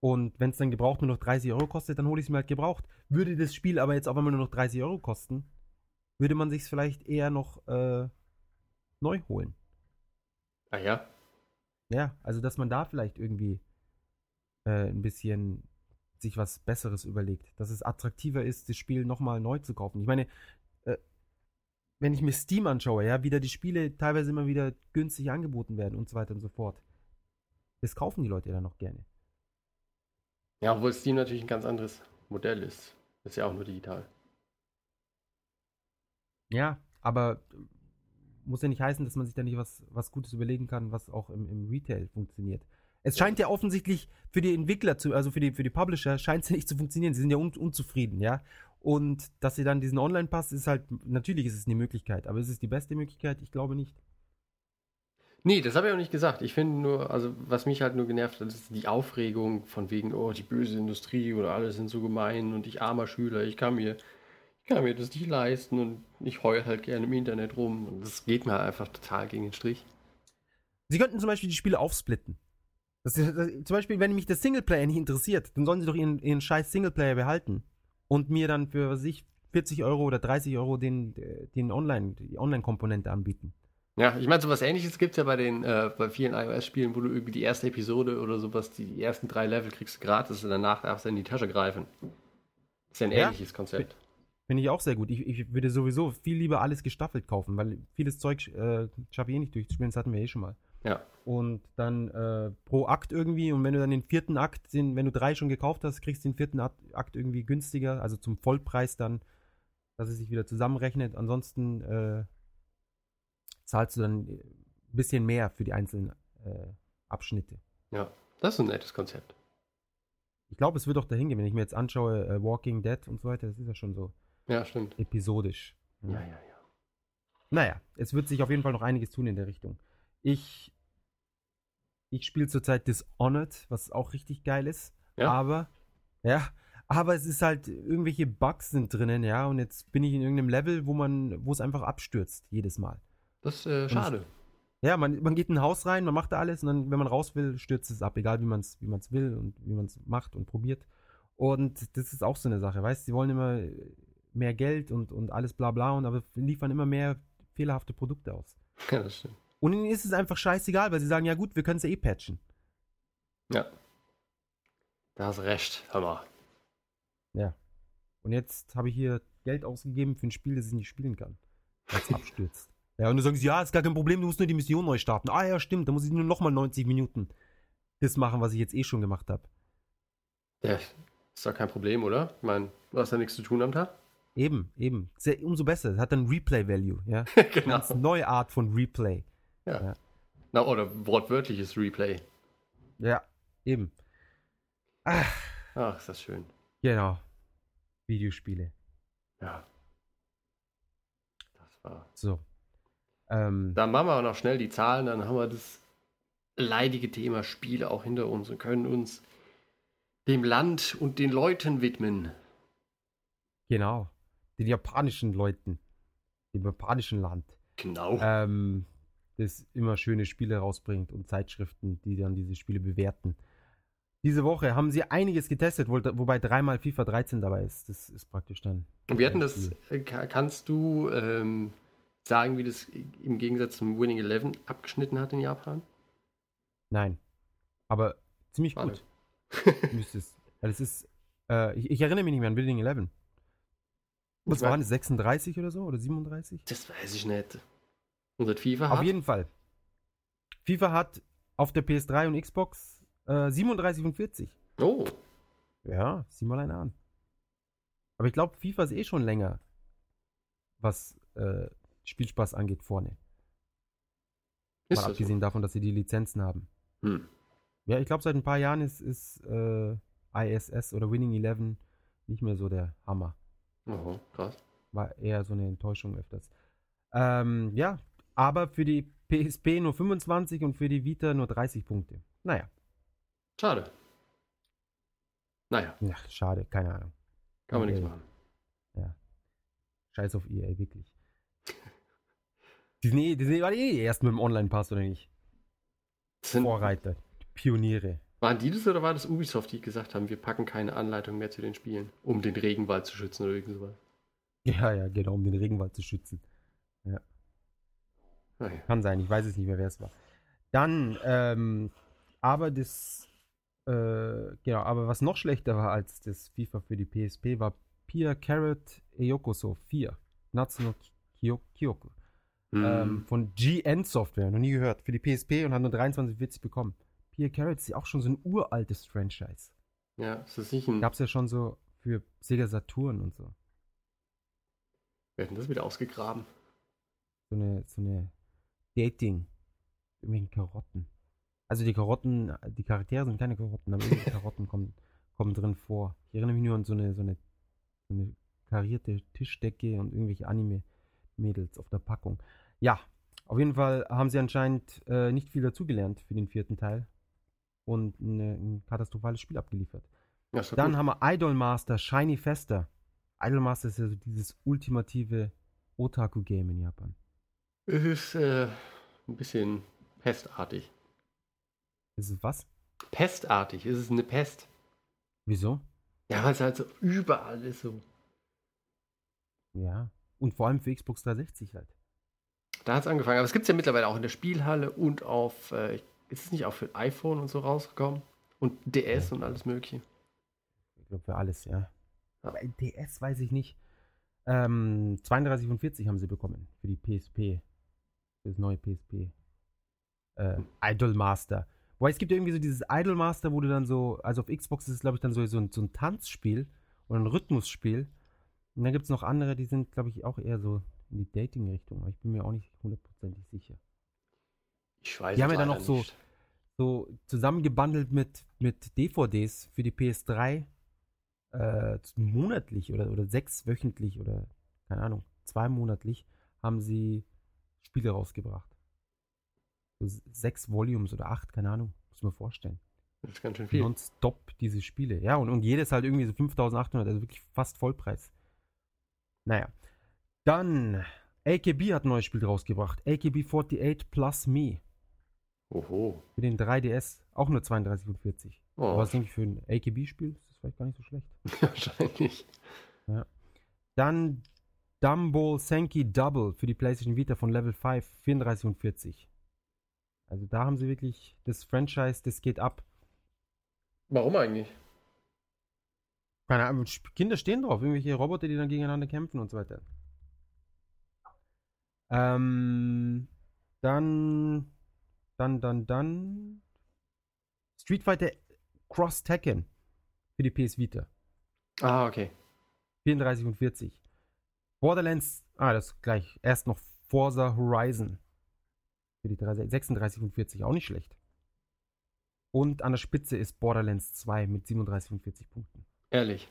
Und wenn es dann gebraucht nur noch 30 Euro kostet, dann hole ich es mir halt gebraucht. Würde das Spiel aber jetzt auf einmal nur noch 30 Euro kosten, würde man sich es vielleicht eher noch äh, neu holen.
Ah ja?
Ja, also dass man da vielleicht irgendwie äh, ein bisschen sich was Besseres überlegt, dass es attraktiver ist, das Spiel nochmal neu zu kaufen. Ich meine, äh, wenn ich mir Steam anschaue, ja, wie da die Spiele teilweise immer wieder günstig angeboten werden und so weiter und so fort. Das kaufen die Leute ja dann noch gerne.
Ja, obwohl Steam natürlich ein ganz anderes Modell ist. Ist ja auch nur digital.
Ja, aber muss ja nicht heißen, dass man sich da nicht was, was Gutes überlegen kann, was auch im, im Retail funktioniert. Es scheint ja offensichtlich für die Entwickler zu, also für die, für die Publisher, scheint es ja nicht zu funktionieren. Sie sind ja un, unzufrieden, ja. Und dass sie dann diesen Online-Pass ist halt, natürlich ist es eine Möglichkeit, aber ist es die beste Möglichkeit? Ich glaube nicht.
Nee, das habe ich auch nicht gesagt. Ich finde nur, also was mich halt nur genervt hat, ist die Aufregung von wegen, oh, die böse Industrie oder alle sind so gemein und ich armer Schüler, ich kann mir, kann mir das nicht leisten und ich heule halt gerne im Internet rum. Und das geht mir einfach total gegen den Strich.
Sie könnten zum Beispiel die Spiele aufsplitten. Das das, zum Beispiel, wenn mich der Singleplayer nicht interessiert, dann sollen sie doch ihren, ihren scheiß Singleplayer behalten. Und mir dann für, was ich, 40 Euro oder 30 Euro den, den Online, die Online-Komponente anbieten.
Ja, ich meine, sowas ähnliches gibt es ja bei den, äh, bei vielen iOS-Spielen, wo du irgendwie die erste Episode oder sowas, die, die ersten drei Level kriegst du gratis und danach darfst du in die Tasche greifen. Das ist ja ein
Ja.
ähnliches Konzept.
Finde ich auch sehr gut. Ich, ich würde sowieso viel lieber alles gestaffelt kaufen, weil vieles Zeug äh, schaffe ich eh nicht durchzuspielen, das hatten wir eh schon mal.
Ja.
Und dann äh, pro Akt irgendwie, und wenn du dann den vierten Akt, den, wenn du drei schon gekauft hast, kriegst du den vierten Akt, irgendwie günstiger, also zum Vollpreis dann, dass es sich wieder zusammenrechnet. Ansonsten äh, zahlst du dann ein bisschen mehr für die einzelnen äh, Abschnitte.
Ja, das ist ein nettes Konzept.
Ich glaube, es wird auch dahin gehen, wenn ich mir jetzt anschaue, äh, Walking Dead und so weiter, das ist ja schon so
Ja, stimmt.
episodisch.
Ja, ja, ja.
Naja, es wird sich auf jeden Fall noch einiges tun in der Richtung. Ich, ich spiele zurzeit Dishonored, was auch richtig geil ist.
Ja.
Aber, ja, aber es ist halt, irgendwelche Bugs sind drinnen, ja, und jetzt bin ich in irgendeinem Level, wo man, wo es einfach abstürzt, jedes Mal.
Das ist äh, schade.
Ja, man, man geht in ein Haus rein, man macht da alles und dann, wenn man raus will, stürzt es ab, egal wie man es wie man's will und wie man es macht und probiert. Und das ist auch so eine Sache, weißt du, sie wollen immer mehr Geld und, und alles bla bla, und aber liefern immer mehr fehlerhafte Produkte aus.
Ja, das stimmt.
Und ihnen ist es einfach scheißegal, weil sie sagen, ja gut, wir können es ja eh patchen.
Ja. Da hast recht, hör mal.
Ja. Und jetzt habe ich hier Geld ausgegeben für ein Spiel, das ich nicht spielen kann. Weil es abstürzt. Ja, und du sagst, ja, ist gar kein Problem, du musst nur die Mission neu starten. Ah ja, stimmt, da muss ich nur nochmal 90 Minuten das machen, was ich jetzt eh schon gemacht habe.
Ja, ist doch kein Problem, oder? Ich meine, du hast ja nichts zu tun am Tag.
Eben, eben. Sehr, umso besser. Es hat dann Replay-Value, ja.
genau.
Ganz neue Art von Replay.
Ja.
Ja.
Na, oder wortwörtliches Replay.
Ja, eben. Ach,
Ach, ist das schön.
genau. Videospiele.
Ja. Das war.
So. Ähm,
Dann machen wir auch noch schnell die Zahlen, dann haben wir das leidige Thema Spiele auch hinter uns und können uns dem Land und den Leuten widmen.
genau. Den japanischen Leuten. Dem japanischen Land.
Genau.
ähm, das immer schöne Spiele rausbringt und Zeitschriften, die dann diese Spiele bewerten. Diese Woche haben sie einiges getestet, wo, wobei dreimal FIFA 13 dabei ist. Das ist praktisch dann.
Und wir hatten das, äh, ka- kannst du ähm, sagen, wie das im Gegensatz zum Winning Eleven abgeschnitten hat in Japan?
Nein. Aber ziemlich
Schade.
gut müsste es. Ja, das ist. Äh, ich, ich erinnere mich nicht mehr an Building 11. Was waren das? 36 oder so? Oder 37?
Das weiß ich nicht. Unser FIFA
Auf
hat.
jeden Fall. FIFA hat auf der PS3 und Xbox äh, 37 und 40.
Oh,
Ja, sieh mal einer an. Aber ich glaube, FIFA ist eh schon länger, was äh, Spielspaß angeht, vorne.
ist
Mal
das
abgesehen davon, dass sie die Lizenzen haben.
so? Hm.
Ja, ich glaube, seit ein paar Jahren ist, ist äh, ISS oder Winning Eleven nicht mehr so der Hammer.
Oho, krass.
War eher so eine Enttäuschung öfters. Ähm, ja, aber für die PSP nur 25 und für die Vita nur 30 Punkte. Naja,
Schade. Naja,
ja, schade, keine Ahnung.
kann man nichts
Okay.
machen.
Scheiß auf EA, wirklich. Die sind, eh, die sind eh eh erst mit dem Online-Pass, oder nicht? Vorreiter, Pioniere.
Waren die das oder war das Ubisoft, die gesagt haben, wir packen keine Anleitung mehr zu den Spielen, um den Regenwald zu schützen oder irgend sowas?
Ja, ja, genau, um den Regenwald zu schützen.
Naja.
Kann sein, ich weiß es nicht mehr, wer es war. Dann, ähm, aber das, äh, genau, aber was noch schlechter war als das FIFA für die PSP, war Pia Carrot Eyokoso 4. Natsu no Kyo- Kyoku.
Hm.
Ähm, von GN Software, noch nie gehört. Für die PSP und hat nur 23,40 bekommen. Pia Carrot ist ja auch schon so ein uraltes Franchise.
ja, ist das nicht ein.
Gab es ja schon so für Sega Saturn und so.
Wir hätten das wieder ausgegraben.
So eine, so eine Dating. Irgendwelchen Karotten. Also die Karotten, die Charaktere sind keine Karotten, aber irgendwelche Karotten kommen, kommen drin vor. Ich erinnere mich nur an so eine, so eine, so eine karierte Tischdecke und irgendwelche Anime-Mädels auf der Packung. Ja, auf jeden Fall haben sie anscheinend äh, nicht viel dazugelernt für den vierten Teil und eine, ein katastrophales Spiel abgeliefert.
Ja,
Dann
gut.
haben wir Idolmaster Shiny Fester. Idolmaster ist ja so dieses ultimative Otaku-Game in Japan.
Es ist äh, ein bisschen pestartig.
Ist es was?
Pestartig, es ist eine Pest.
Wieso?
Ja, weil es halt so überall ist so.
Ja. Und vor allem für Xbox 360 halt.
Da hat es angefangen. Aber es gibt es ja mittlerweile auch in der Spielhalle und auf, äh, ist es nicht auch für iPhone und so rausgekommen? Und DS
Ja.
und alles mögliche.
Ich glaube für alles, ja. Aber DS weiß ich nicht. Ähm, 32 von 40 haben sie bekommen für die PSP. Für das neue PSP. Äh, Idolmaster. Wobei es gibt ja irgendwie so dieses Idolmaster, wo du dann so, also auf Xbox ist es glaube ich dann so, so, ein, so ein Tanzspiel oder ein Rhythmusspiel. Und dann gibt es noch andere, die sind glaube ich auch eher so in die Dating-Richtung. Aber ich bin mir auch nicht hundertprozentig sicher.
Ich weiß
Die haben ja dann noch so-
nicht.
so zusammengebundelt mit, mit DVDs für die PS3 äh, monatlich oder, oder sechs wöchentlich oder keine Ahnung, zwei monatlich haben sie Spiele rausgebracht. So sechs Volumes oder acht, keine Ahnung, muss man vorstellen.
Das ist ganz schön viel.
Nonstop diese Spiele. Ja, und, und jedes halt irgendwie so 5800, also wirklich fast Vollpreis. Naja. Dann, AKB hat ein neues Spiel rausgebracht. AKB 48 Plus Me.
Oho.
Für den 3DS auch nur 32 und 40.
Oh,
Aber was denke ich für ein AKB-Spiel? ist das vielleicht gar nicht so schlecht.
wahrscheinlich.
Dann Dumble Senki Double für die PlayStation Vita von Level 5, 34 und 40. Also da haben sie wirklich das Franchise, das geht ab.
Warum eigentlich?
Keine Ahnung, Kinder stehen drauf, irgendwelche Roboter, die dann gegeneinander kämpfen und so weiter. Ähm, dann, dann, dann, dann Street Fighter Cross Tekken für die PS Vita.
Ah, okay.
34 und 40. Borderlands, ah, das ist gleich. Erst noch Forza Horizon. Für die 3 36 und 40, auch nicht schlecht. Und an der Spitze ist Borderlands 2 mit 37 und 40 Punkten.
Ehrlich.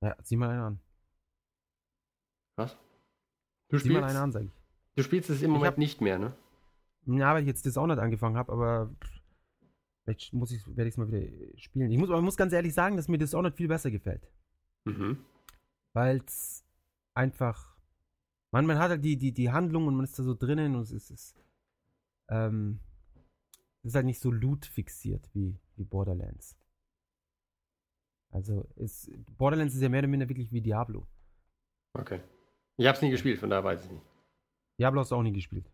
Ja, sieh mal einen an.
Was? Du
Sieh mal
spielst,
eine an, sag ich.
du spielst es im Moment
hab-
nicht mehr, ne?
Ja, weil ich jetzt Dishonored angefangen habe, aber vielleicht muss ich, werde ich es mal wieder spielen. Ich muss, aber muss ganz ehrlich sagen, dass mir Dishonored viel besser gefällt.
Mhm.
Weil es einfach. Man, man hat halt die, die, die Handlung und man ist da so drinnen und es ist. Es, ähm, es ist halt nicht so loot fixiert wie, wie Borderlands. Also ist, Borderlands ist ja mehr oder minder wirklich wie Diablo.
Okay. Ich hab's nie gespielt, von daher weiß ich nicht.
Diablo hast du auch nie gespielt.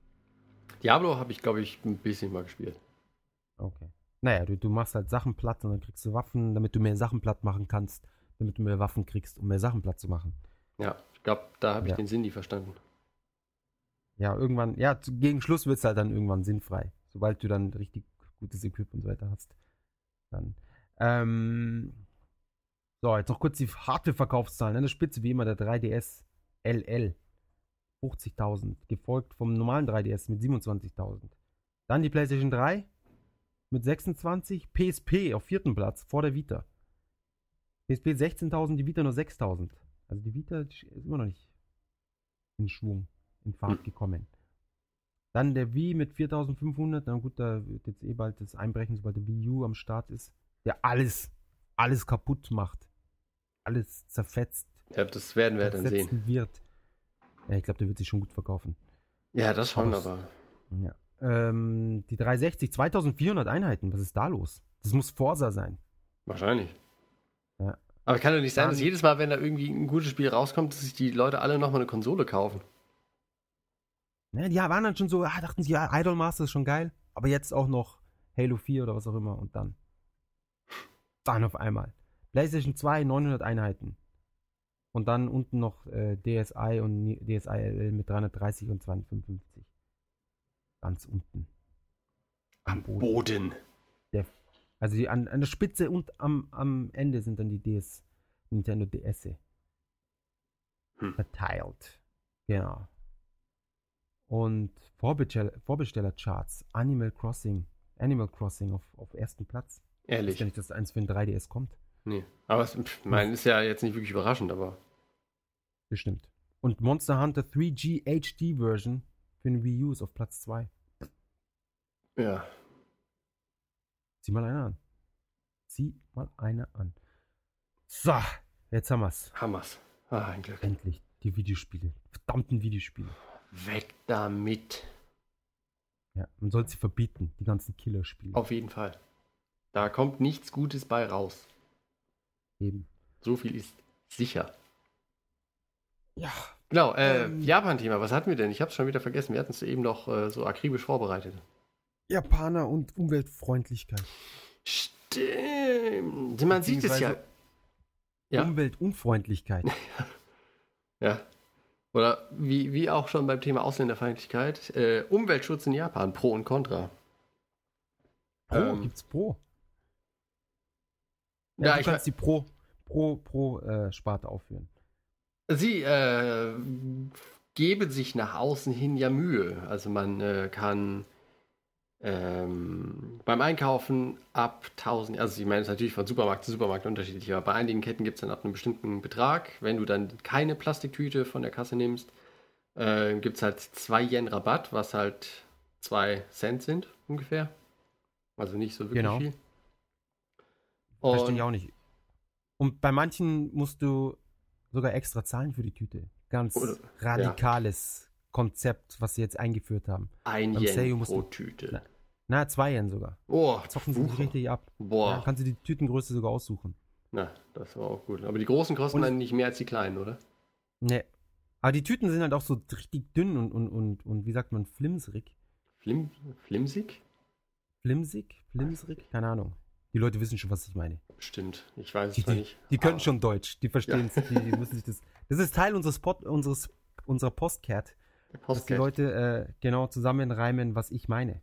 Diablo habe ich, glaube ich, ein bisschen mal gespielt.
Okay. Naja, du, du machst halt Sachen platt und dann kriegst du Waffen, damit du mehr Sachen platt machen kannst, damit du mehr Waffen kriegst, um mehr Sachen platt zu machen.
Ja, ich glaube, da habe ich
Ja.
den Sinn nie verstanden.
Ja, irgendwann, ja, gegen Schluss wird es halt dann irgendwann sinnfrei. Sobald du dann richtig gutes Equip und so weiter hast. Dann. Ähm, so, jetzt noch kurz die Hardware-Verkaufszahlen. An der Spitze wie immer der 3DS LL. 50.000. Gefolgt vom normalen 3DS mit 27.000. Dann die PlayStation 3 mit 26. PSP auf vierten Platz vor der Vita. PSP 16.000, die Vita nur 6.000. Also die Vita ist immer noch nicht in Schwung, in Fahrt
Hm.
gekommen. Dann der Wii mit 4500. Na gut, da wird jetzt eh bald das Einbrechen, sobald der Wii U am Start ist. Der alles, alles kaputt macht. Alles zerfetzt.
Ja, das werden wir dann sehen.
wird. Ja, ich glaube, der wird sich schon gut verkaufen.
Ja, das schon,
Aber es-
aber.
Ja. Ähm, die 360, 2400 Einheiten. Was ist da los? Das muss Forsa sein.
Wahrscheinlich.
Ja.
Aber kann doch nicht sein, dass jedes Mal, wenn da irgendwie ein gutes Spiel rauskommt, dass sich die Leute alle nochmal eine Konsole kaufen.
Ne, die waren dann schon so, ah, dachten sie, ja, Idol Master ist schon geil. Aber jetzt auch noch Halo 4 oder was auch immer. Und dann. Dann auf einmal. PlayStation 2, 900 Einheiten. Und dann unten noch äh, DSi und DSi LL mit 330 und 255. Ganz unten.
Am Boden.
Also die, an, an der Spitze und am, am Ende sind dann die DS, Nintendo DS
Hm.
verteilt. Genau. Und Vorbestell Vorbestellercharts, Animal Crossing, Animal Crossing auf, auf ersten Platz. Ich weiß
Ehrlich.
nicht, dass eins für ein 3DS kommt.
Nee. Aber es, pff, mein, ist ja jetzt nicht wirklich überraschend, aber.
Bestimmt. Und Monster Hunter 3G HD Version für den Wii U ist auf Platz 2.
Ja.
Sieh mal einer an. Sieh mal einer an. So, jetzt haben wir's.
Hammers. Ah, ein Glück.
Endlich. Die Videospiele. Verdammten Videospiele.
Weg damit.
Ja, man soll sie verbieten, die ganzen Killerspiele.
Auf jeden Fall. Da kommt nichts Gutes bei raus.
Eben.
So viel ist sicher.
Ja.
Genau, äh,
Ähm.
Japan-Thema, was hatten wir denn? Ich hab's schon wieder vergessen. Wir hatten es eben noch äh, so akribisch vorbereitet.
Japaner und Umweltfreundlichkeit.
Stimmt. Man sieht es ja. Ja.
Umweltunfreundlichkeit.
Ja. Oder wie, wie auch schon beim Thema Ausländerfeindlichkeit, äh, Umweltschutz in Japan, Pro und Contra.
Pro,
Ähm.
gibt's Pro?
Ja,
Ja, du
ich
kannst die Pro, Pro, Pro äh, Sparte aufführen.
Sie äh, geben sich nach außen hin ja Mühe. Also man äh, kann ähm, beim Einkaufen ab 1000, also ich meine, es ist natürlich von Supermarkt zu Supermarkt unterschiedlich, aber bei einigen Ketten gibt es dann ab einem bestimmten Betrag. Wenn du dann keine Plastiktüte von der Kasse nimmst, äh, gibt es halt 2 Yen Rabatt, was halt 2 Cent sind ungefähr. Also nicht so wirklich
Genau.
viel.
Verstehe
Und
ich auch nicht. Und bei manchen musst du sogar extra zahlen für die Tüte. Ganz
Oder-
radikales Konzept, was sie jetzt eingeführt haben.
ein
beim Seiyu
Yen
musst
pro
du-
Tüte.
Na, Na, zwei Yen sogar.
Oh,
Zocken sie richtig ab.
Boah.
Ja, kannst du die Tütengröße sogar aussuchen.
Na, das war auch gut. Aber die großen kosten
Und-
dann nicht mehr als die kleinen, oder?
Ne. Aber die Tüten sind halt auch so richtig dünn und, und, und, und wie sagt man, flimsrig.
Flim flimsig?
Flimsig? Flimsrig? Keine Ahnung. Die Leute wissen schon, was ich meine.
Stimmt. Ich weiß es zwar
die,
nicht.
die können schon Deutsch. Die verstehen es. Die, die müssen sich das. Das ist Teil unseres, Pod, unseres unserer Postcat, dass die
Postcat.
Leute äh, genau zusammenreimen, was ich meine.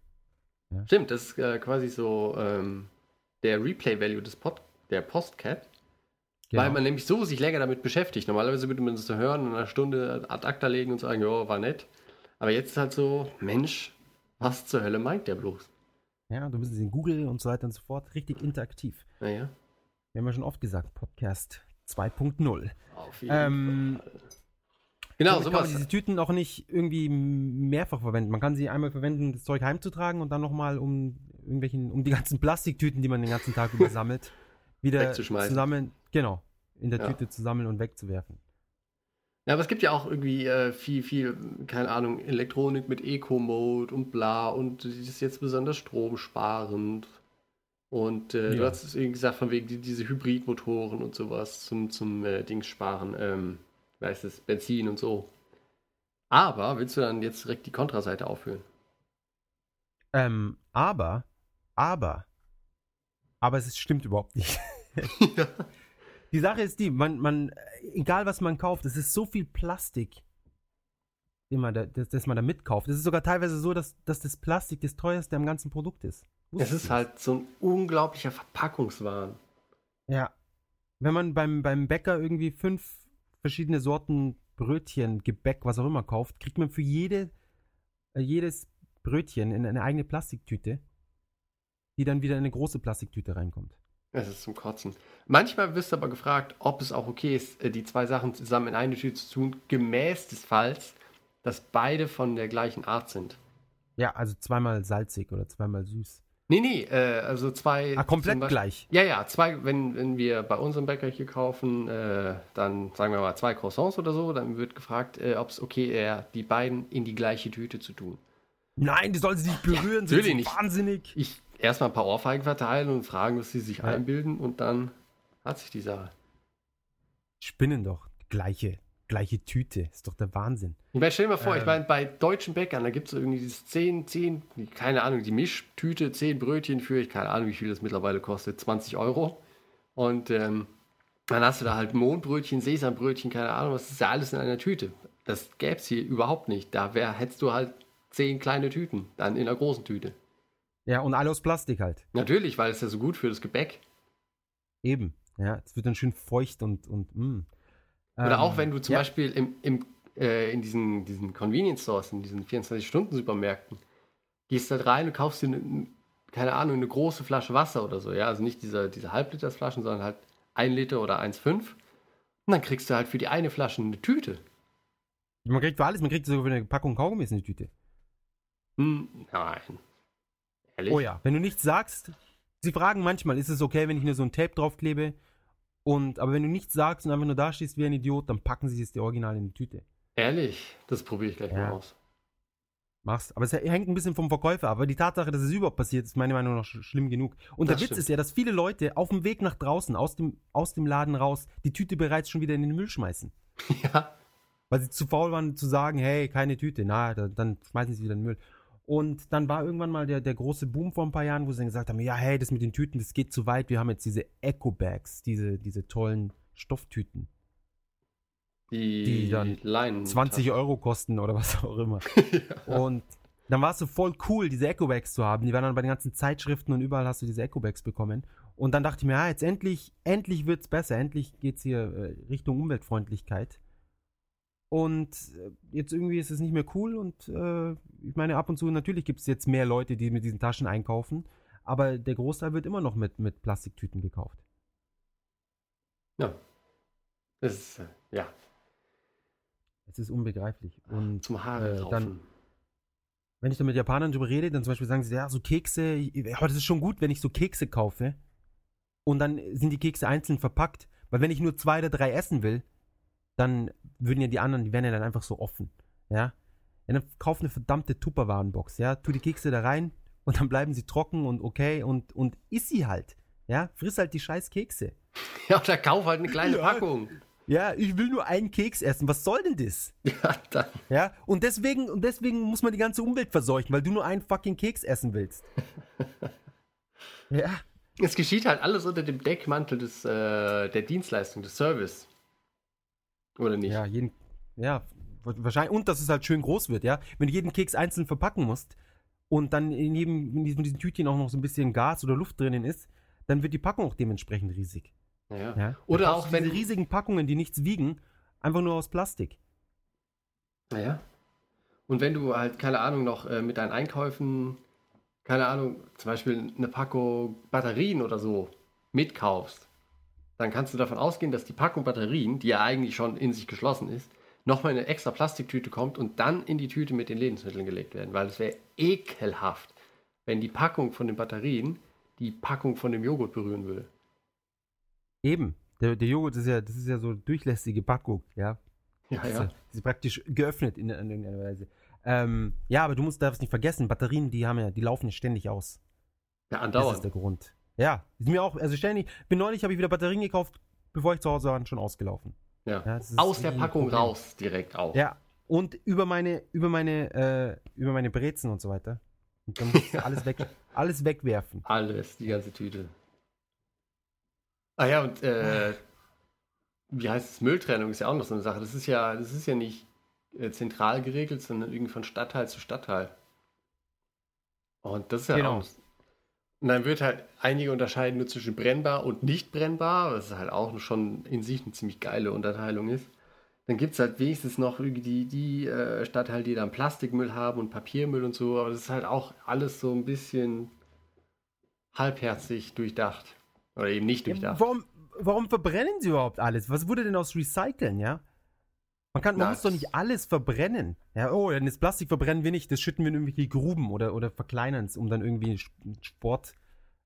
Stimmt, das ist äh, quasi so ähm, der Replay-Value des Pod der Postcat.
Genau.
Weil man nämlich so sich länger damit beschäftigt. Normalerweise würde man das so hören, in einer Stunde ad acta legen und sagen, ja, war nett. Aber jetzt ist halt so, Mensch, was zur Hölle meint der bloß?
Ja, du müssen sie in Google und so weiter und so fort. Richtig interaktiv.
Naja,
Wir haben ja schon oft gesagt, Podcast 2.0.
auf jeden
Ähm,
Fall. Genau,
Somit kann man
sowas.
diese Tüten auch nicht irgendwie mehrfach verwenden. Man kann sie einmal verwenden, um das Zeug heimzutragen und dann nochmal um irgendwelchen, um die ganzen Plastiktüten, die man den ganzen Tag über sammelt, wieder zusammen, genau, in der
Ja.
Tüte zu sammeln und wegzuwerfen.
Ja, aber es gibt ja auch irgendwie äh, viel, viel, keine Ahnung, Elektronik mit Eco-Mode und bla und das ist jetzt besonders stromsparend. Und äh, du
Ja.
hast es irgendwie gesagt, von wegen die, diese Hybridmotoren und sowas zum, zum äh, Dings sparen, ähm, wie heißt es, Benzin und so. Aber willst du dann jetzt direkt die Kontraseite aufführen?
Ähm, aber, aber, aber es stimmt überhaupt nicht.
ja.
Die Sache ist die, man, man, egal was man kauft, es ist so viel Plastik, den man da, das, das man da mitkauft. Es ist sogar teilweise so, dass, dass das Plastik das teuerste am ganzen Produkt ist.
Es ist halt so ein unglaublicher Verpackungswahn.
Ja. Wenn man beim, beim Bäcker irgendwie fünf verschiedene Sorten Brötchen, Gebäck, was auch immer kauft, kriegt man für jede, äh, jedes Brötchen in eine eigene Plastiktüte, die dann wieder in eine große Plastiktüte reinkommt.
Es ist zum Kotzen. Manchmal wirst du aber gefragt, ob es auch okay ist, äh, die zwei Sachen zusammen in eine Tüte zu tun, gemäß des Falls, dass beide von der gleichen Art sind.
Ja, also zweimal salzig oder zweimal süß.
Nee, nee, äh, also zwei.
Ah, komplett
Beispiel-
gleich.
Ja, ja, zwei, wenn, wenn wir bei unserem Bäcker hier kaufen, äh, dann sagen wir mal zwei Croissants oder so, dann wird gefragt, äh, ob es okay wäre, die beiden in die gleiche Tüte zu tun.
Nein, die sollen sie nicht berühren,
natürlich
sind sie
nicht.
wahnsinnig.
Ich erstmal ein paar Ohrfeigen verteilen und fragen, was sie sich
Ja.
einbilden und dann hat sich die Sache.
Spinnen doch. Gleiche, gleiche Tüte. Ist doch der Wahnsinn.
Ich meine, stell dir mal vor, ich
Ähm.
meine, bei deutschen Bäckern, da gibt es irgendwie dieses 10, 10, keine Ahnung, die Mischtüte, 10 Brötchen für, ich keine Ahnung, wie viel das mittlerweile kostet, 20 Euro. Und ähm, dann hast du da halt Mohnbrötchen, Sesambrötchen, keine Ahnung, was ist ja alles in einer Tüte. Das gäbe es hier überhaupt nicht. Da wär, hättest du halt 10 kleine Tüten, dann in einer großen Tüte.
Ja, und alle aus Plastik halt.
Natürlich, weil es ja so gut für das Gebäck.
Eben. Ja, es wird dann schön feucht und, und mh.
Oder
Ähm,
auch wenn du zum
ja,
Beispiel im, im, äh, in diesen, diesen Convenience Stores, in diesen 24-Stunden-Supermärkten, gehst halt rein und kaufst dir, eine, keine Ahnung, eine große Flasche Wasser oder so, ja, also nicht diese, diese Halblitersflaschen, sondern halt 1 Liter oder 1,5 und dann kriegst du halt für die eine Flasche eine Tüte.
Man kriegt für alles, man kriegt sogar für eine Packung Kaugummis eine Tüte.
Hm, nein. Ehrlich?
Oh ja, wenn du nichts sagst, sie fragen manchmal, ist es okay, wenn ich nur so ein Tape draufklebe? Und, aber wenn du nichts sagst und einfach nur da stehst wie ein Idiot, dann packen sie es dir original in die Tüte.
Ehrlich? Das probiere ich gleich
Ja.
mal aus.
Machst. Aber es hängt ein bisschen vom Verkäufer ab. Aber die Tatsache, dass es überhaupt passiert, ist meiner Meinung nach sch schlimm genug. Und
Das
der Witz
stimmt.
ist ja, dass viele Leute auf dem Weg nach draußen, aus dem, aus dem Laden raus, die Tüte bereits schon wieder in den Müll schmeißen.
ja.
Weil sie zu faul waren zu sagen, hey, keine Tüte. Na, da, dann schmeißen sie wieder in den Müll. Und dann war irgendwann mal der, der große Boom vor ein paar Jahren, wo sie dann gesagt haben, ja, hey, das mit den Tüten, das geht zu weit. Wir haben jetzt diese Eco-Bags, diese, diese tollen Stofftüten,
Die,
Die dann
Leinen.
20 Euro kosten oder was auch immer. Und dann war es so voll cool, diese Eco-Bags zu haben. Die waren dann bei den ganzen Zeitschriften und überall hast du diese Eco-Bags bekommen. Und dann dachte ich mir, ja, jetzt endlich, endlich wird's besser. Endlich geht's hier äh, Richtung Umweltfreundlichkeit. Und äh, jetzt irgendwie ist es nicht mehr cool. Und äh, ich meine, ab und zu, natürlich gibt es jetzt mehr Leute, die mit diesen Taschen einkaufen. Aber der Großteil wird immer noch mit, mit Plastiktüten gekauft.
Ja. Das ist, äh, ja,
Es ist unbegreiflich. Und
zum Haare
äh, dann- wenn ich dann mit Japanern drüber rede, dann zum Beispiel sagen sie, ja, so Kekse, aber das ist schon gut, wenn ich so Kekse kaufe und dann sind die Kekse einzeln verpackt, weil wenn ich nur zwei oder drei essen will, dann würden ja die anderen, die wären ja dann einfach so offen, ja. Ja, dann kauf eine verdammte Tupperwarenbox, ja, tu die Kekse da rein und dann bleiben sie trocken und okay und, und iss sie halt, ja, friss halt die scheiß Kekse.
Ja, oder kauf halt eine kleine
Ja.
Packung.
Ja, ich will nur einen Keks essen, was soll denn das?
Ja, dann.
Ja, und deswegen, und deswegen muss man die ganze Umwelt verseuchen, weil du nur einen fucking Keks essen willst. ja.
Es geschieht halt alles unter dem Deckmantel des, äh, der Dienstleistung, des Service. Oder nicht?
Ja, jeden, ja, wa- wahrscheinlich, und dass es halt schön groß wird, ja. Wenn du jeden Keks einzeln verpacken musst und dann in jedem, in diesem, diesen Tütchen auch noch so ein bisschen Gas oder Luft drinnen ist, dann wird die Packung auch dementsprechend riesig.
Ja.
Ja?
Oder auch wenn-
Diese riesigen Packungen, die nichts wiegen, einfach nur aus Plastik.
Naja. Und wenn du halt, keine Ahnung, noch äh, mit deinen Einkäufen, keine Ahnung, zum Beispiel eine Packung Batterien oder so mitkaufst, dann kannst du davon ausgehen, dass die Packung Batterien, die ja eigentlich schon in sich geschlossen ist, nochmal in eine extra Plastiktüte kommt und dann in die Tüte mit den Lebensmitteln gelegt werden. Weil es wäre ekelhaft, wenn die Packung von den Batterien die Packung von dem Joghurt berühren würde.
Eben. Der, der Joghurt ist ja, das ist ja so durchlässige Packung, ja.
Ja,
Das ist
ja.
Die ist praktisch geöffnet in, in irgendeiner Weise. Ähm, ja, aber du musst darfst nicht vergessen, Batterien, die haben ja, die laufen ja ständig aus.
Ja,
Das ist
andauernd.
der Grund. Ja, ist mir auch, also ständig, bin neulich, habe ich wieder Batterien gekauft, bevor ich zu Hause war, schon ausgelaufen.
Ja.
Ja,
Aus der Packung
Problem.
raus, direkt auch.
Ja, und über meine, über meine, äh, über meine Brezen und so weiter. Und dann muss ich alles weg, alles wegwerfen.
Alles, die ganze Tüte. Ah ja, und äh, wie heißt es? Mülltrennung ist ja auch noch so eine Sache. Das ist ja, das ist ja nicht äh, zentral geregelt, sondern irgendwie von Stadtteil zu Stadtteil. Und das ist ja
Genau.
auch. Und dann wird halt einige unterscheiden nur zwischen brennbar und nicht brennbar, was halt auch schon in sich eine ziemlich geile Unterteilung ist. Dann gibt es halt wenigstens noch die, die äh, Stadtteile, die dann Plastikmüll haben und Papiermüll und so, aber das ist halt auch alles so ein bisschen halbherzig durchdacht. Oder eben nicht
Ja,
durchdacht.
warum, warum verbrennen sie überhaupt alles? Was wurde denn aus Recyceln, ja? Man, kann, man muss doch nicht alles verbrennen. Ja, oh, dann das Plastik verbrennen wir nicht, das schütten wir in irgendwelche Gruben oder, oder verkleinern es, um dann irgendwie Sport,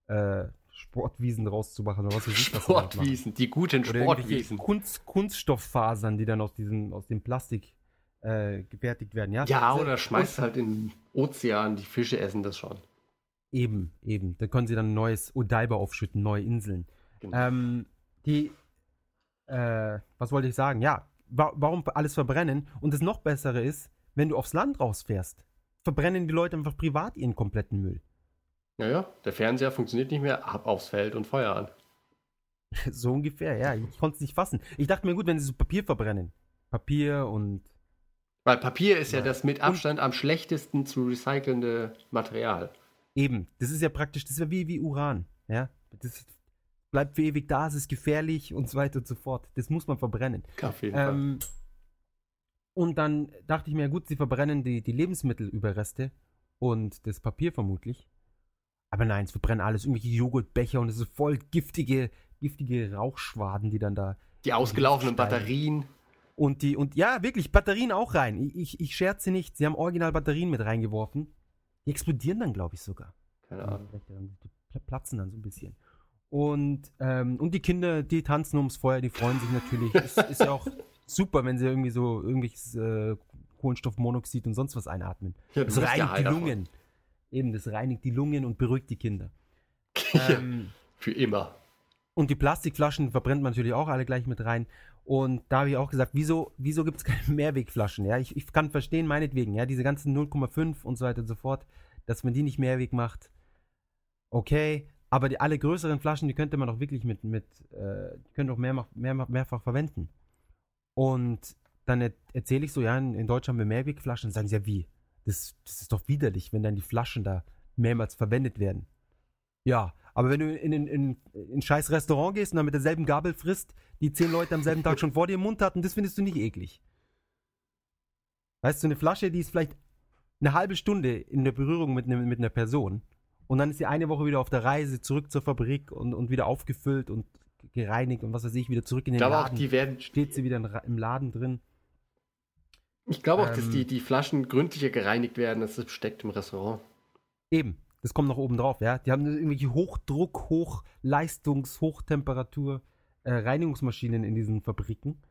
äh, Sportwiesen rauszumachen oder was weiß ich, was.
Sportwiesen, die guten
Oder
Sportwiesen.
Kunst, Kunststofffasern, die dann aus diesem, aus dem Plastik äh, gefertigt werden, ja?
Ja,
Also,
oder schmeißt halt in den Ozean, die Fische essen das schon.
Eben, eben. Da können sie dann ein neues Odaiba aufschütten, neue Inseln.
Genau.
Ähm, die, äh, was wollte ich sagen? Ja, wa warum alles verbrennen? Und das noch bessere ist, wenn du aufs Land rausfährst, verbrennen die Leute einfach privat ihren kompletten Müll.
Ja, ja, der Fernseher funktioniert nicht mehr, ab aufs Feld und Feuer an.
so ungefähr, ja. Ich konnte es nicht fassen. Ich dachte mir, gut, wenn sie so Papier verbrennen. Papier und.
Weil Papier ist ja,
Ja.
das mit Abstand am schlechtesten zu recycelnde Material.
Eben, das ist ja praktisch, das ist ja wie, wie Uran, ja. Das bleibt für ewig da, es ist gefährlich und so weiter und so fort. Das muss man verbrennen.
Fall.
Ähm, und dann dachte ich mir, gut, sie verbrennen die, die Lebensmittelüberreste und das Papier vermutlich. Aber nein, es verbrennen alles, irgendwelche Joghurtbecher und es ist voll giftige, giftige Rauchschwaden, die dann da.
Die ausgelaufenen
Steine.
Batterien.
Und die, und ja, wirklich, Batterien auch rein. Ich, ich, ich scherze nicht, sie haben original Batterien mit reingeworfen. Die explodieren dann, glaube ich, sogar.
Keine Ahnung.
Die pl- platzen dann so ein bisschen. Und, ähm, und die Kinder, die tanzen ums Feuer, die freuen sich natürlich. ist, ist ja auch super, wenn sie irgendwie so irgendwelches äh, Kohlenstoffmonoxid und sonst was einatmen.
Ja,
Das reinigt die
davon.
Lungen. Eben, das reinigt die Lungen und beruhigt die Kinder. Ähm,
für immer.
und die Plastikflaschen verbrennt man natürlich auch alle gleich mit rein. Und da habe ich auch gesagt, wieso, wieso gibt es keine Mehrwegflaschen? Ja, ich, ich kann verstehen, meinetwegen, ja, diese ganzen 0,5 und so weiter und so fort, dass man die nicht Mehrweg macht. Okay, aber die alle größeren Flaschen, die könnte man doch wirklich mit, mit äh, die können doch mehr, mehr, mehrfach verwenden. Und dann er, erzähle ich so, ja, in, in Deutschland haben wir Mehrwegflaschen, sagen sie ja, wie? Das, das ist doch widerlich, wenn dann die Flaschen da mehrmals verwendet werden. Ja, aber wenn du in, in ein scheiß Restaurant gehst und dann mit derselben Gabel frisst, die zehn Leute am selben Tag schon vor dir im Mund hatten, das findest du nicht eklig. Weißt du, eine Flasche, die ist vielleicht eine halbe Stunde in der Berührung mit, ne, mit einer Person und dann ist sie eine Woche wieder auf der Reise zurück zur Fabrik und, und wieder aufgefüllt und gereinigt und was weiß ich, wieder zurück in
Ich
den
glaube auch,
Laden.
die werden.
Steht sie wieder im Laden drin.
Ich glaube auch, dass
Ähm,
die, die Flaschen gründlicher gereinigt werden als das Besteck im Restaurant.
Eben, das kommt noch oben drauf, ja. Die haben irgendwelche Hochdruck, Hochleistungs-, Hochtemperatur äh, Reinigungsmaschinen in diesen Fabriken.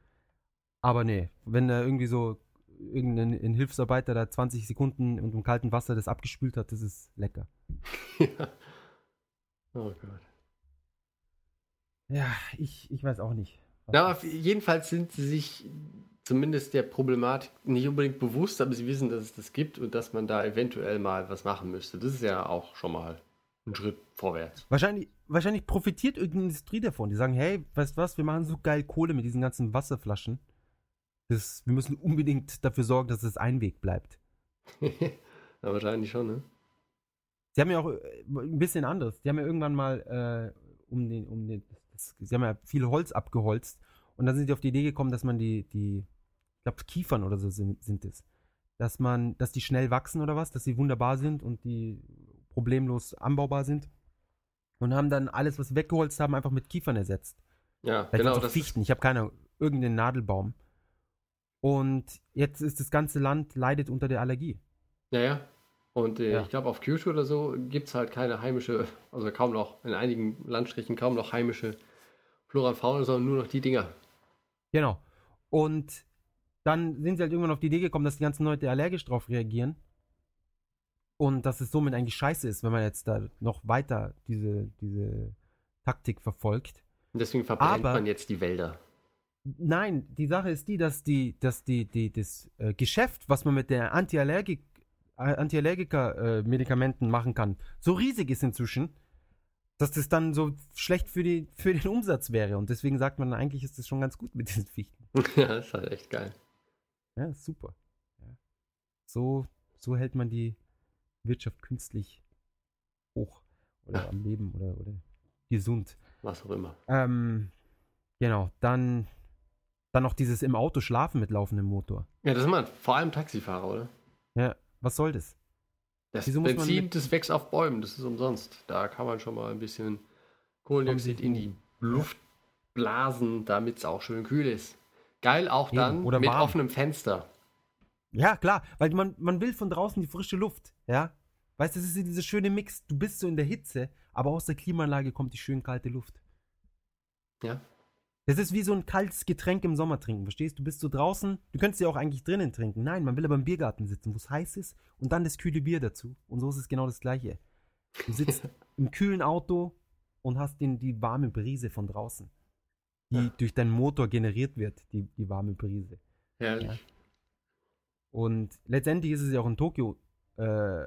Aber nee, wenn da irgendwie so irgendein ein Hilfsarbeiter da 20 Sekunden unter dem kalten Wasser das abgespült hat, das ist lecker.
ja. Oh Gott.
Ja, ich, ich weiß auch nicht. das-
jedenfalls sind sie sich zumindest der Problematik nicht unbedingt bewusst, aber sie wissen, dass es das gibt und dass man da eventuell mal was machen müsste. Das ist ja auch schon mal ein Schritt vorwärts.
Wahrscheinlich, wahrscheinlich profitiert irgendeine Industrie davon. Die sagen, hey, weißt du was, wir machen so geil Kohle mit diesen ganzen Wasserflaschen. Das, wir müssen unbedingt dafür sorgen, dass es Einweg bleibt.
ja, wahrscheinlich schon, ne?
Sie haben ja auch äh, ein bisschen anderes. Die haben ja irgendwann mal äh, um den, um den, das, sie haben ja viel Holz abgeholzt und dann sind sie auf die Idee gekommen, dass man die, die, ich glaube Kiefern oder so sind, sind es, dass man, dass die schnell wachsen oder was, dass sie wunderbar sind und die problemlos anbaubar sind und haben dann alles, was sie weggeholzt haben, einfach mit Kiefern ersetzt.
Ja,
Vielleicht
genau. Das
Fichten. Ich habe keine irgendeinen Nadelbaum. Und jetzt ist das ganze Land leidet unter der Allergie.
Naja. Und äh,
Ja.
ich glaube, auf Kyushu oder so gibt es halt keine heimische, also kaum noch, in einigen Landstrichen kaum noch heimische Flora und Fauna, sondern nur noch die Dinger.
Genau. Und dann sind sie halt irgendwann auf die Idee gekommen, dass die ganzen Leute allergisch drauf reagieren. Und dass es somit eigentlich scheiße ist, wenn man jetzt da noch weiter diese, diese Taktik verfolgt.
Und deswegen verbrennt
Aber-
man jetzt die Wälder.
Nein, die Sache ist die, dass die, dass die, die, das äh, Geschäft, was man mit der Antiallergik, äh, Antiallergiker-Medikamenten machen kann, so riesig ist inzwischen, dass das dann so schlecht für, die, für den Umsatz wäre. Und deswegen sagt man, eigentlich ist das schon ganz gut mit diesen Fichten.
ja, das ist halt echt geil.
Ja, super. Ja. So, so hält man die Wirtschaft künstlich hoch oder
Ja.
am Leben oder, oder gesund.
Was auch immer.
Ähm, genau, dann, dann noch dieses im Auto schlafen mit laufendem Motor.
Ja, das ist man vor allem Taxifahrer, oder?
Ja, was soll das?
Das
Wieso
Benzin, das wächst auf Bäumen, das ist umsonst. Da kann man schon mal ein bisschen Kohlendioxid in die Luft blasen, damit es auch schön kühl ist. Geil auch dann
oder
mit
warm.
offenem Fenster.
Ja, klar, weil man, man will von draußen die frische Luft, ja? Weißt du, das ist dieser schöne Mix. Du bist so in der Hitze, aber aus der Klimaanlage kommt die schön kalte Luft.
Ja.
Das ist wie so ein kaltes Getränk im Sommer trinken, verstehst du? Du bist so draußen, du könntest ja auch eigentlich drinnen trinken. Nein, man will aber im Biergarten sitzen, wo es heiß ist und dann das kühle Bier dazu. Und so ist es genau das Gleiche. Du sitzt im kühlen Auto und hast den, die warme Brise von draußen, die
Ja.
durch deinen Motor generiert wird, die, die warme Brise.
Herrlich.
Ja. Und letztendlich ist es ja auch in Tokio äh,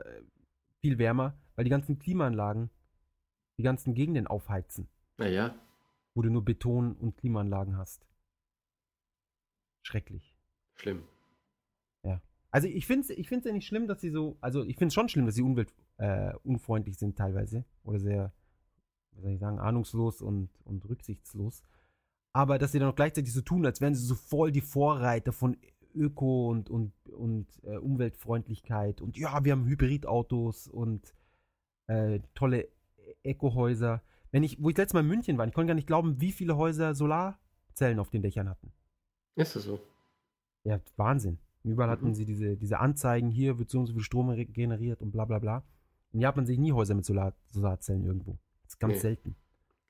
viel wärmer, weil die ganzen Klimaanlagen die ganzen Gegenden aufheizen,
Naja,
wo du nur Beton und Klimaanlagen hast. Schrecklich.
schlimm.
Also ich finde es ich find's ja nicht schlimm, dass sie so, also ich finde es schon schlimm, dass sie umweltunfreundlich äh, sind teilweise oder sehr, wie soll ich sagen, ahnungslos und, und rücksichtslos. Aber dass sie dann auch gleichzeitig so tun, als wären sie so voll die Vorreiter von Öko und, und, und äh, Umweltfreundlichkeit und ja, wir haben Hybridautos und äh, tolle Eco-Häuser. Wenn ich, wo ich letztes Mal in München war, ich konnte gar nicht glauben, wie viele Häuser Solarzellen auf den Dächern hatten.
Ist das so?
Ja, Wahnsinn. Überall
Mhm.
hatten sie diese, diese Anzeigen, hier wird so und so viel Strom generiert und bla bla bla. In Japan sehe ich nie Häuser mit Solar Solarzellen irgendwo. Das ist ganz
Nee.
selten.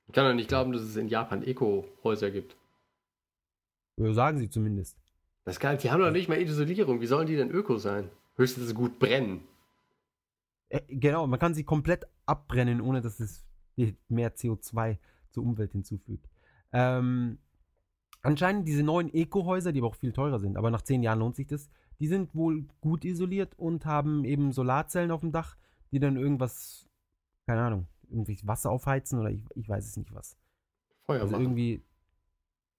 Ich kann doch nicht glauben, dass es in Japan Eco-Häuser gibt.
Oder sagen sie zumindest.
Das kann, die haben doch nicht mal Isolierung. Wie sollen die denn Öko sein? Höchstens gut brennen.
Äh, genau, man kann sie komplett abbrennen, ohne dass es mehr CO2 zur Umwelt hinzufügt. Ähm, anscheinend diese neuen Eco-Häuser, die aber auch viel teurer sind, aber nach zehn Jahren lohnt sich das, die sind wohl gut isoliert und haben eben Solarzellen auf dem Dach, die dann irgendwas, keine Ahnung, irgendwie Wasser aufheizen oder ich, ich weiß es nicht was.
Feuer
Also
machen.
irgendwie,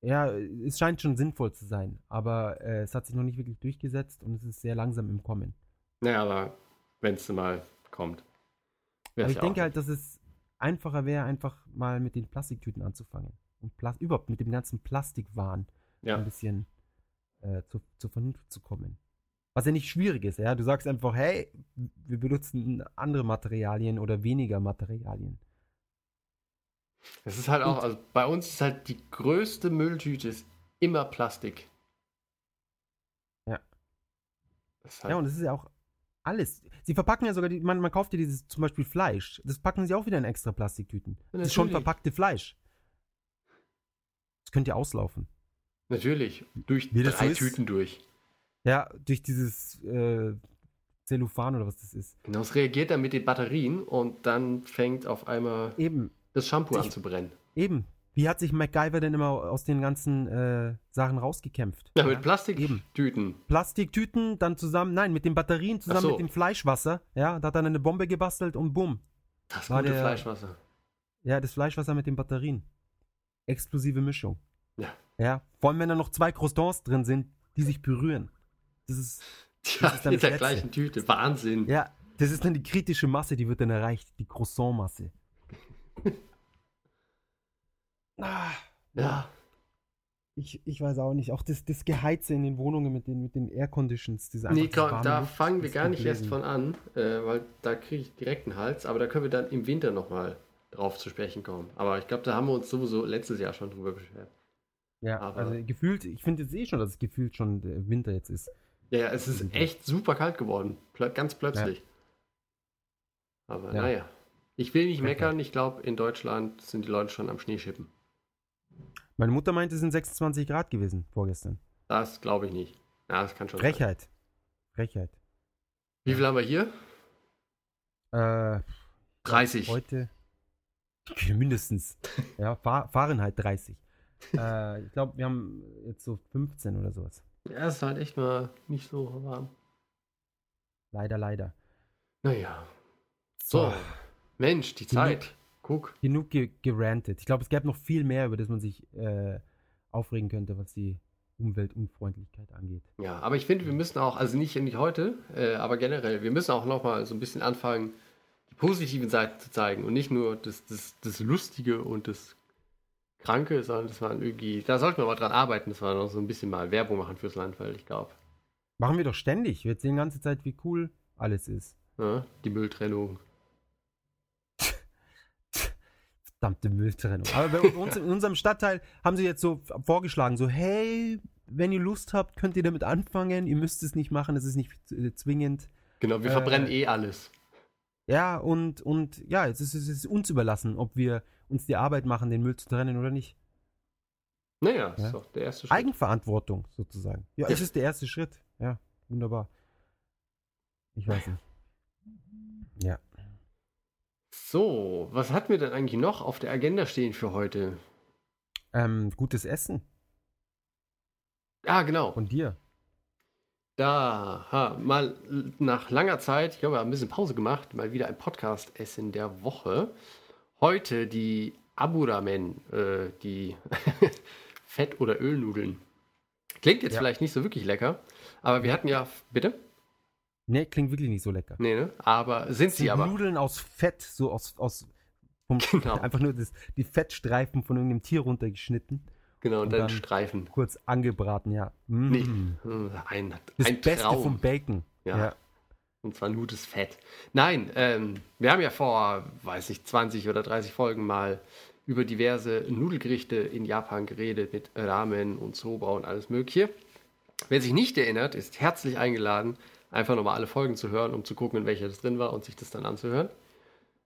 ja, es scheint schon sinnvoll zu sein, aber äh, es hat sich noch nicht wirklich durchgesetzt und es ist sehr langsam im Kommen.
Naja, aber wenn es mal kommt.
Aber ich denke halt, dass es einfacher wäre, einfach mal mit den Plastiktüten anzufangen. Und Plas überhaupt mit dem ganzen Plastikwahn
Ja.
ein bisschen äh, zu, zur Vernunft zu kommen. Was ja nicht schwierig ist, ja. Du sagst einfach, hey, wir benutzen andere Materialien oder weniger Materialien.
Es ist halt auch, also bei uns ist halt die größte Mülltüte ist immer Plastik.
Ja.
Das halt,
Ja, und es ist ja auch alles. Sie verpacken ja sogar, die, man, man kauft ja dieses zum Beispiel Fleisch. Das packen sie auch wieder in extra Plastiktüten. Das ist schon
Natürlich.
verpackte Fleisch. Das könnte ja auslaufen.
natürlich, durch
Wie
drei
so.
Tüten durch.
Ja, durch dieses äh, Zellophan oder was das ist.
Genau, es reagiert dann mit den Batterien und dann fängt auf einmal
Eben,
das Shampoo
Ich-
an zu brennen.
eben. Wie hat sich MacGyver denn immer aus den ganzen äh, Sachen rausgekämpft?
Ja, mit
eben.
Plastiktüten.
Plastiktüten, dann zusammen, nein, mit den Batterien zusammen
so.
mit dem Fleischwasser. Ja, da hat er eine Bombe gebastelt und bumm.
Das
War
gute
der-
Fleischwasser.
Ja, das Fleischwasser mit den Batterien. Explosive Mischung.
Ja.
Ja, vor allem wenn da noch zwei Crostons drin sind, die sich berühren. Das ist,
Tja,
ist dann
in der
das Letzte.
gleichen Tüte. Wahnsinn.
ja, das ist dann die kritische Masse, die wird dann erreicht, die Croissant-Masse. Ah,
Ja.
Ich, ich weiß auch nicht. Auch das, das Geheize in den Wohnungen mit den, mit den Air Conditions. Diese
Nee, komm, da
Luft,
fangen wir gar nicht erst von an, äh, weil da kriege ich direkt einen Hals, aber da können wir dann im Winter nochmal drauf zu sprechen kommen. Aber ich glaube, da haben wir uns sowieso letztes Jahr schon drüber beschwert.
Ja,
Aber-
also gefühlt, ich finde jetzt eh schon, dass es gefühlt schon Winter jetzt ist.
Ja, ja, es ist echt super kalt geworden. Plö ganz plötzlich. Aber
Ja.
naja. Ich will nicht meckern. Ich glaube, in Deutschland sind die Leute schon am Schneeschippen.
Meine Mutter meinte, es sind 26 Grad gewesen vorgestern.
Das glaube ich nicht. Ja, das kann schon sein.
Frechheit. Frechheit.
Wie viel haben wir hier?
Äh,
30.
heute mindestens. ja, Fa Fahrenheit 30. äh, ich glaube, wir haben jetzt so 15 oder sowas.
Ja, es ist halt echt mal nicht so warm.
Leider, leider.
Naja. So. Mensch, die Zeit. Guck.
Genug ge gerantet. Ich glaube, es gäbe noch viel mehr, über das man sich äh, aufregen könnte, was die Umweltunfreundlichkeit angeht.
Ja, aber ich finde, wir müssen auch, also nicht, nicht heute, äh, aber generell, wir müssen auch nochmal so ein bisschen anfangen, die positiven Seiten zu zeigen und nicht nur das, das, das Lustige und das Kranke, sondern dass man irgendwie, da sollten wir mal dran arbeiten, dass wir noch so ein bisschen mal Werbung machen fürs Land, weil ich glaube,
Machen wir doch ständig. Wir erzählen die ganze Zeit, wie cool alles ist.
ne, die Mülltrennung.
Verdammte Mülltrennung. Aber bei uns in unserem Stadtteil haben sie jetzt so vorgeschlagen, so, hey, wenn ihr Lust habt, könnt ihr damit anfangen. Ihr müsst es nicht machen, es ist nicht äh, zwingend.
Genau, wir
Äh,
verbrennen eh alles.
Ja, und, und ja, jetzt ist es ist uns überlassen, ob wir uns die Arbeit machen, den Müll zu trennen oder nicht.
Naja,
Ja.
ist doch der erste Schritt.
Eigenverantwortung sozusagen. Ja, es ist der erste Schritt. Ja, wunderbar. Ich weiß nicht. Ja.
So, was hatten wir denn eigentlich noch auf der Agenda stehen für heute?
Ähm, gutes Essen
Ah, genau.
von dir.
Da, ha, mal nach langer Zeit, ich glaube, wir haben ein bisschen Pause gemacht, mal wieder ein Podcast-Essen der Woche. Heute die Aburamen, äh, die Fett- oder Ölnudeln. Klingt jetzt
Ja.
vielleicht nicht so wirklich lecker, aber wir hatten ja, bitte?
Nee, klingt wirklich nicht so lecker.
Nee, ne? Aber sind sie aber.
Nudeln aus Fett, so aus, aus vom,
Genau.
einfach nur das, die Fettstreifen von irgendeinem Tier runtergeschnitten,
Genau, und,
und
dann,
dann-
Streifen.
kurz angebraten, ja. Mm.
Nee. Ein,
Das
ein
Beste
Traum.
vom Bacon.
Ja.
Ja.
Und zwar nur das Fett. Nein, ähm, wir haben ja vor, weiß ich, 20 oder 30 Folgen mal über diverse Nudelgerichte in Japan geredet mit Ramen und Soba und alles Mögliche. Wer sich nicht erinnert, ist herzlich eingeladen, einfach nochmal alle Folgen zu hören, um zu gucken, in welcher das drin war und sich das dann anzuhören.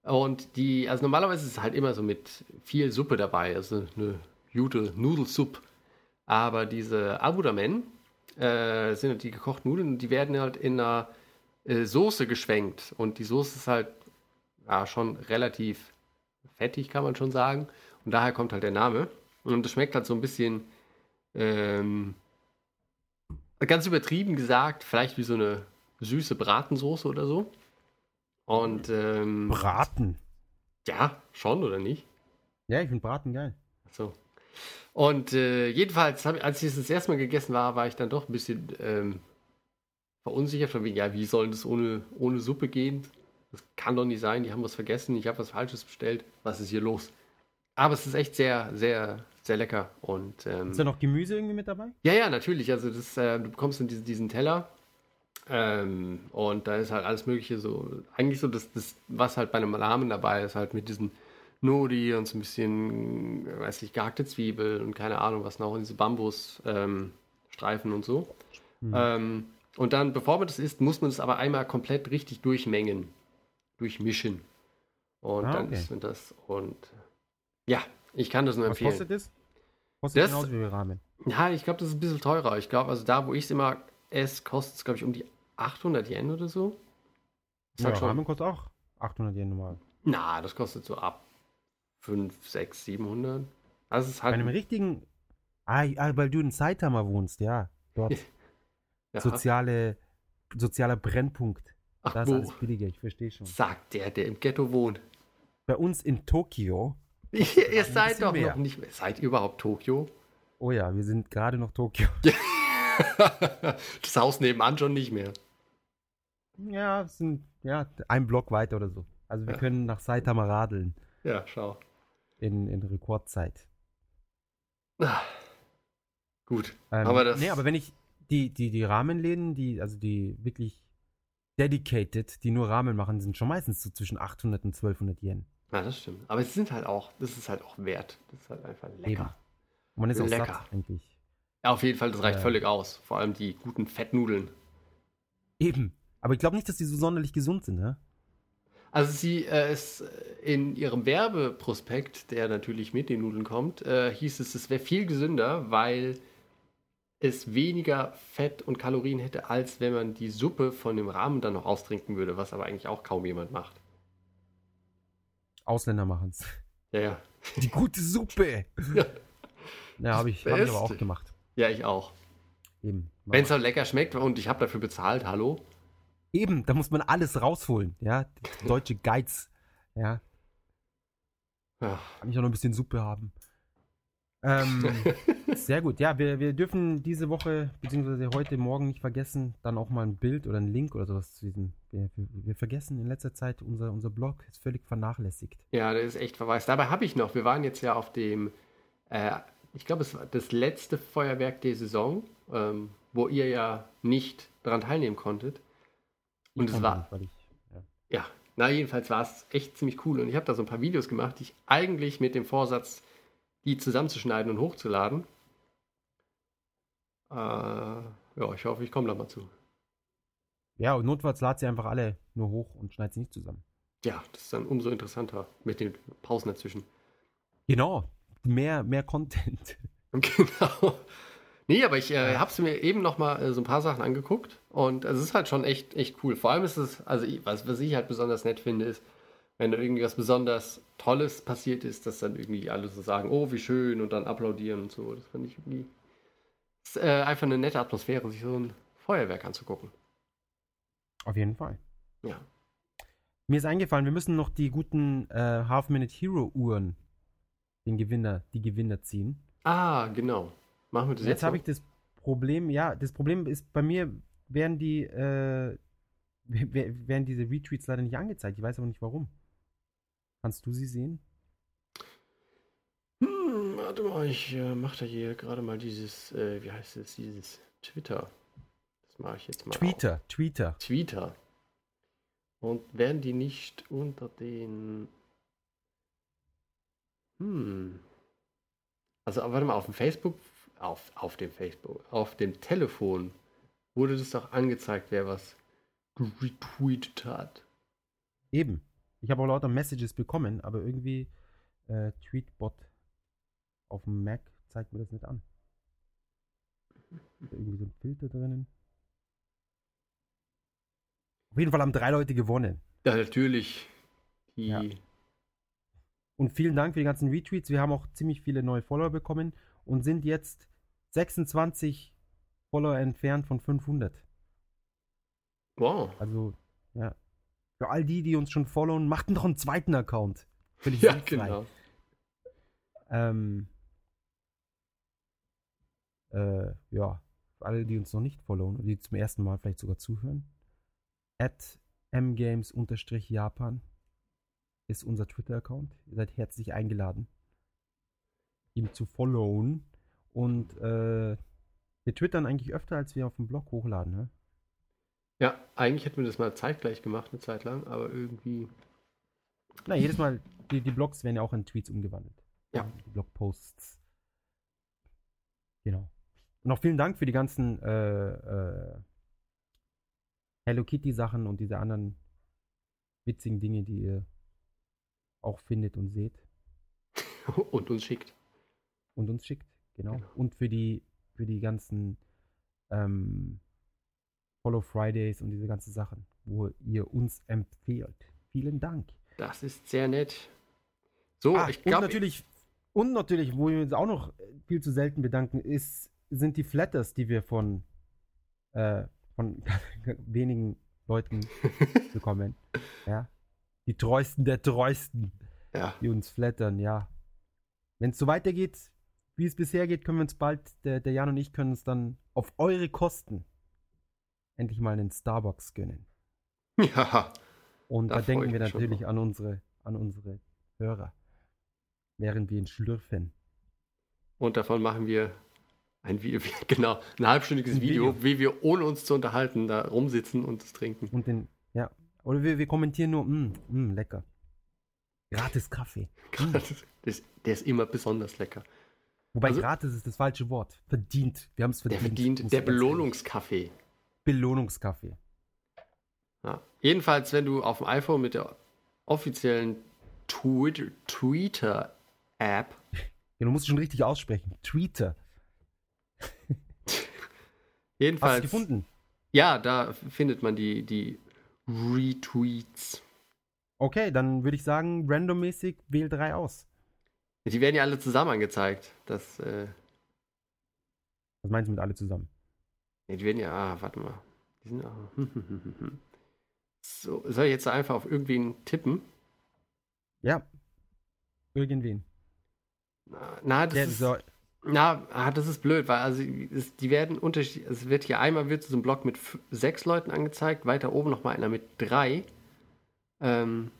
Und die, also normalerweise ist es halt immer so mit viel Suppe dabei, also eine gute Nudelsuppe. Aber diese Abudamen äh, sind die gekochten Nudeln und die werden halt in einer äh, Soße geschwenkt. Und die Soße ist halt ja, schon relativ fettig, kann man schon sagen. Und daher kommt halt der Name. Und es schmeckt halt so ein bisschen, ähm, ganz übertrieben gesagt, vielleicht wie so eine süße Bratensoße oder so. Und ähm,
Braten.
ja, schon oder nicht?
Ja, ich finde Braten geil.
So. Und äh, jedenfalls, hab, als ich es das erste Mal gegessen war, war ich dann doch ein bisschen ähm, verunsichert von wegen, ja, wie soll das ohne, ohne Suppe gehen? Das kann doch nicht sein, die haben was vergessen, ich habe was Falsches bestellt. Was ist hier los? Aber es ist echt sehr, sehr, sehr lecker. Und ähm,
Ist da noch Gemüse irgendwie mit dabei?
ja, ja, natürlich. Also das, äh, du bekommst dann diesen, diesen Teller ähm, und da ist halt alles Mögliche so. Eigentlich so das, das, was halt bei einem Ramen dabei ist, halt mit diesen Nori und so ein bisschen, weiß ich, gehackte Zwiebel und keine Ahnung, was noch, und diese Bambusstreifen ähm, und so.
Hm.
Ähm, und dann, bevor man das isst, muss man es aber einmal komplett richtig durchmengen, durchmischen. Und
Ah,
dann
okay.
isst man das und ja, ich kann das nur
Was
empfehlen.
kostet das? Kostet
Das-
genauso wie Ramen.
Ja, ich glaube, das ist ein bisschen teurer. Ich glaube, also da, wo ich es immer esse, kostet es, glaube ich, um die 800 Yen oder so. Ist
Ja,
halt schon,
Ramen kostet auch 800 Yen normal.
na, das kostet so ab 5, 6, 700. Also es ist
Bei einem
halt,
richtigen. Ah, weil du in Saitama wohnst, ja. Dort.
ja,
Soziale, sozialer Brennpunkt.
ach,
Da ist
wo,
alles billiger, ich verstehe schon.
sagt der, der im Ghetto wohnt.
Bei uns in Tokio.
ihr seid doch
mehr.
noch nicht mehr. Seid ihr überhaupt Tokio?
Oh ja, wir sind gerade noch Tokio.
das Haus nebenan schon nicht mehr.
Ja, es sind ja ein Block weiter oder so. Also wir
Ja.
können nach Saitama radeln
Ja, schau.
in, in Rekordzeit.
Ah, Gut.
Ähm,
Aber das-
Nee, aber wenn ich die, die, die Rahmenläden, die, also die wirklich dedicated, die nur Rahmen machen, sind schon meistens so zwischen 800 und 1200 Yen.
Ja, das stimmt. Aber es sind halt auch, das ist halt auch wert. Das ist halt einfach lecker.
Man ist auch
Lecker.
satt, eigentlich.
Ja, auf jeden Fall, das reicht
Ja.
völlig aus. Vor allem die guten Fettnudeln.
Eben. Aber ich glaube nicht, dass die so sonderlich gesund sind, ne?
Also sie äh, es in ihrem Werbeprospekt, der natürlich mit den Nudeln kommt, äh, hieß es, es wäre viel gesünder, weil es weniger Fett und Kalorien hätte, als wenn man die Suppe von dem Rahmen dann noch austrinken würde, was aber eigentlich auch kaum jemand macht.
Ausländer machen's.
Ja, ja.
Die gute Suppe.
Ja.
Ja, habe ich, hab ich aber auch gemacht.
Ja, ich auch.
Eben.
Wenn es auch lecker schmeckt und ich habe dafür bezahlt, hallo?
Eben, da muss man alles rausholen, ja. Deutsche Geiz. Ja,
Ja.
kann ich auch noch ein bisschen Suppe haben. Ähm, sehr gut. Ja, wir, wir dürfen diese Woche, beziehungsweise heute Morgen nicht vergessen, dann auch mal ein Bild oder ein Link oder sowas zu diesem. Wir, wir, wir vergessen in letzter Zeit, unser, unser Blog ist völlig vernachlässigt.
Ja, das ist echt verweist. Dabei habe ich noch, wir waren jetzt ja auf dem, äh, ich glaube, es war das letzte Feuerwerk der Saison, ähm, wo ihr ja nicht daran teilnehmen konntet. Und es war,
nicht, ich, ja.
ja, na jedenfalls war es echt ziemlich cool. Und ich habe da so ein paar Videos gemacht, die ich eigentlich mit dem Vorsatz, die zusammenzuschneiden und hochzuladen. Äh, ja, ich hoffe, ich komme da mal zu.
ja, und notfalls lad sie einfach alle nur hoch und schneid sie nicht zusammen.
Ja, das ist dann umso interessanter mit den Pausen dazwischen.
Genau. Mehr, mehr Content.
Genau. Nee, aber ich äh, habe es mir eben noch mal äh, so ein paar Sachen angeguckt und es ist halt schon echt, echt cool. Vor allem ist es, also ich, was, was ich halt besonders nett finde, ist, wenn da irgendwie was besonders Tolles passiert ist, dass dann irgendwie alle so sagen, oh, wie schön und dann applaudieren und so. Das finde ich irgendwie ist, äh, einfach eine nette Atmosphäre, sich so ein Feuerwerk anzugucken.
Auf jeden Fall.
Ja.
Mir ist eingefallen, wir müssen noch die guten äh, Half-Minute-Hero-Uhren den Gewinner, die Gewinner ziehen.
Ah, genau. Machen wir das
Jetzt,
jetzt.
habe ich das Problem, ja, das Problem ist, bei mir werden die, äh, werden diese Retweets leider nicht angezeigt. Ich weiß aber nicht warum. Kannst du sie sehen?
Hm, warte mal, ich äh, mache da hier gerade mal dieses, äh, wie heißt es, dieses Twitter. Das mache ich jetzt mal. auf.
Tweeter, Tweeter.
Twitter. Und werden die nicht unter den. Hm. Also, warte mal, auf dem Facebook, auf, auf dem Facebook, auf dem Telefon wurde das doch angezeigt, wer was retweetet hat.
Eben. Ich habe auch lauter Messages bekommen, aber irgendwie äh, Tweetbot auf dem Mac zeigt mir das nicht an. Ist da irgendwie so ein Filter drinnen? Auf jeden Fall haben drei Leute gewonnen.
Ja, natürlich. Die.
Ja. Und vielen Dank für die ganzen Retweets. Wir haben auch ziemlich viele neue Follower bekommen und sind jetzt 26 Follower entfernt von 500.
Wow.
Also, ja. Für all die, die uns schon followen, macht noch einen zweiten Account. Völlig
Ja, genau.
Ähm, äh, ja, für alle, die uns noch nicht followen und die zum ersten Mal vielleicht sogar zuhören, at mgames-japan ist unser Twitter-Account. Ihr seid herzlich eingeladen, ihm zu followen. Und äh, wir twittern eigentlich öfter, als wir auf dem Blog hochladen. Ne?
Ja, eigentlich hätten wir das mal zeitgleich gemacht, eine Zeit lang, aber irgendwie.
Na, jedes Mal, die, die Blogs werden ja auch in Tweets umgewandelt.
Ja.
Die Blogposts. Genau. Und auch vielen Dank für die ganzen äh, äh, Hello Kitty Sachen und diese anderen witzigen Dinge, die ihr auch findet und seht
und uns schickt.
und uns schickt. Genau.
Genau.
Und für die, für die ganzen ähm, Follow Fridays und diese ganzen Sachen, wo ihr uns empfehlt. Vielen Dank.
Das ist sehr nett. So,
Ah,
ich glaube.
natürlich, und natürlich, wo wir uns auch noch viel zu selten bedanken, ist, sind die Flatters, die wir von, äh, von wenigen Leuten bekommen. Ja. Die treuesten der treuesten,
Ja,
die uns flattern, ja. Wenn es so weitergeht, wie es bisher geht, können wir uns bald, der, der Jan und ich können uns dann auf eure Kosten endlich mal einen Starbucks gönnen.
ja.
Und
Da
da, denken wir natürlich an unsere, an unsere Hörer. Während wir ihn schlürfen.
Und davon machen wir ein Video, genau, ein halbstündiges
Ein
Video,
Video.
wie wir ohne uns zu unterhalten da rumsitzen und es trinken.
Und den, ja. Oder wir, wir kommentieren nur, mm, mm, lecker. Gratis Kaffee.
Das, der ist immer besonders lecker.
Wobei
Also-
gratis ist das falsche Wort. Verdient. Wir haben es
Der
verdient.
verdient, der
ganz ehrlich-
Belohnungskaffee.
Belohnungskaffee.
Ja. Jedenfalls, wenn du auf dem iPhone mit der offiziellen Twitter- Twitter-App,
Ja, du musst es schon richtig aussprechen. Tweeter. Hast du
jedenfalls,
es gefunden?
ja, da findet man die, die Retweets.
Okay, dann würde ich sagen, randommäßig wähl drei aus.
Die werden ja alle zusammen angezeigt. Das, äh,
Was meinst du mit alle zusammen?
nee, die werden ja, ah, warte mal. Die sind auch, so, soll ich jetzt einfach auf irgendwen tippen?
Ja. Irgendwen.
Na, na das
Der,
ist,
so,
Na, ah, das ist blöd, weil also es, die werden unterschiedlich. Es wird hier einmal wird so ein Block mit sechs Leuten angezeigt, weiter oben nochmal einer mit drei. Ähm,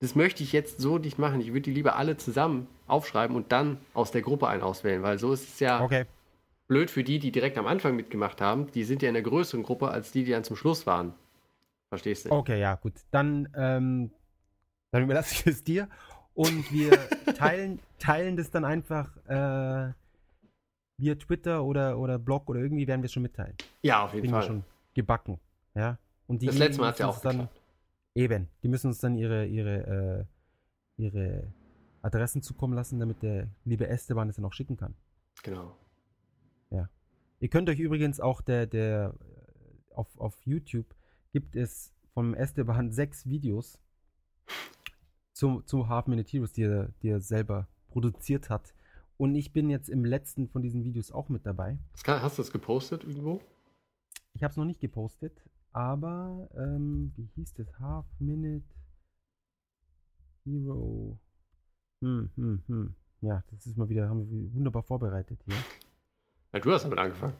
das möchte ich jetzt so nicht machen. Ich würde die lieber alle zusammen aufschreiben und dann aus der Gruppe einen auswählen, weil so ist es ja
okay.
blöd für die, die direkt am Anfang mitgemacht haben. Die sind ja in einer größeren Gruppe als die, die dann zum Schluss waren. Verstehst du?
Okay, ja, gut. Dann, ähm, dann überlasse ich es dir. Und wir teilen, teilen das dann einfach äh, via Twitter oder, oder Blog oder irgendwie werden wir es schon mitteilen.
Ja, auf jeden
Kriegen wir
Fall.
schon gebacken. Ja. Und die
Das letzte Mal hat es ja
müssen
auch
uns dann,
geklappt.
Eben. Die müssen uns dann ihre, ihre, äh, ihre Adressen zukommen lassen, damit der liebe Esteban es dann auch schicken kann.
Genau.
Ihr könnt euch übrigens auch der, der äh, auf, auf YouTube gibt es vom Esteban sechs Videos zu, zu Half Minute Heroes, die er, die er selber produziert hat. Und ich bin jetzt im letzten von diesen Videos auch mit dabei.
Hast du das gepostet irgendwo?
Ich habe es noch nicht gepostet, aber ähm, wie hieß das? Half Minute Hero. Hm, hm, hm. Ja, das ist mal wieder, haben wir wunderbar vorbereitet hier.
Ja, du hast damit angefangen.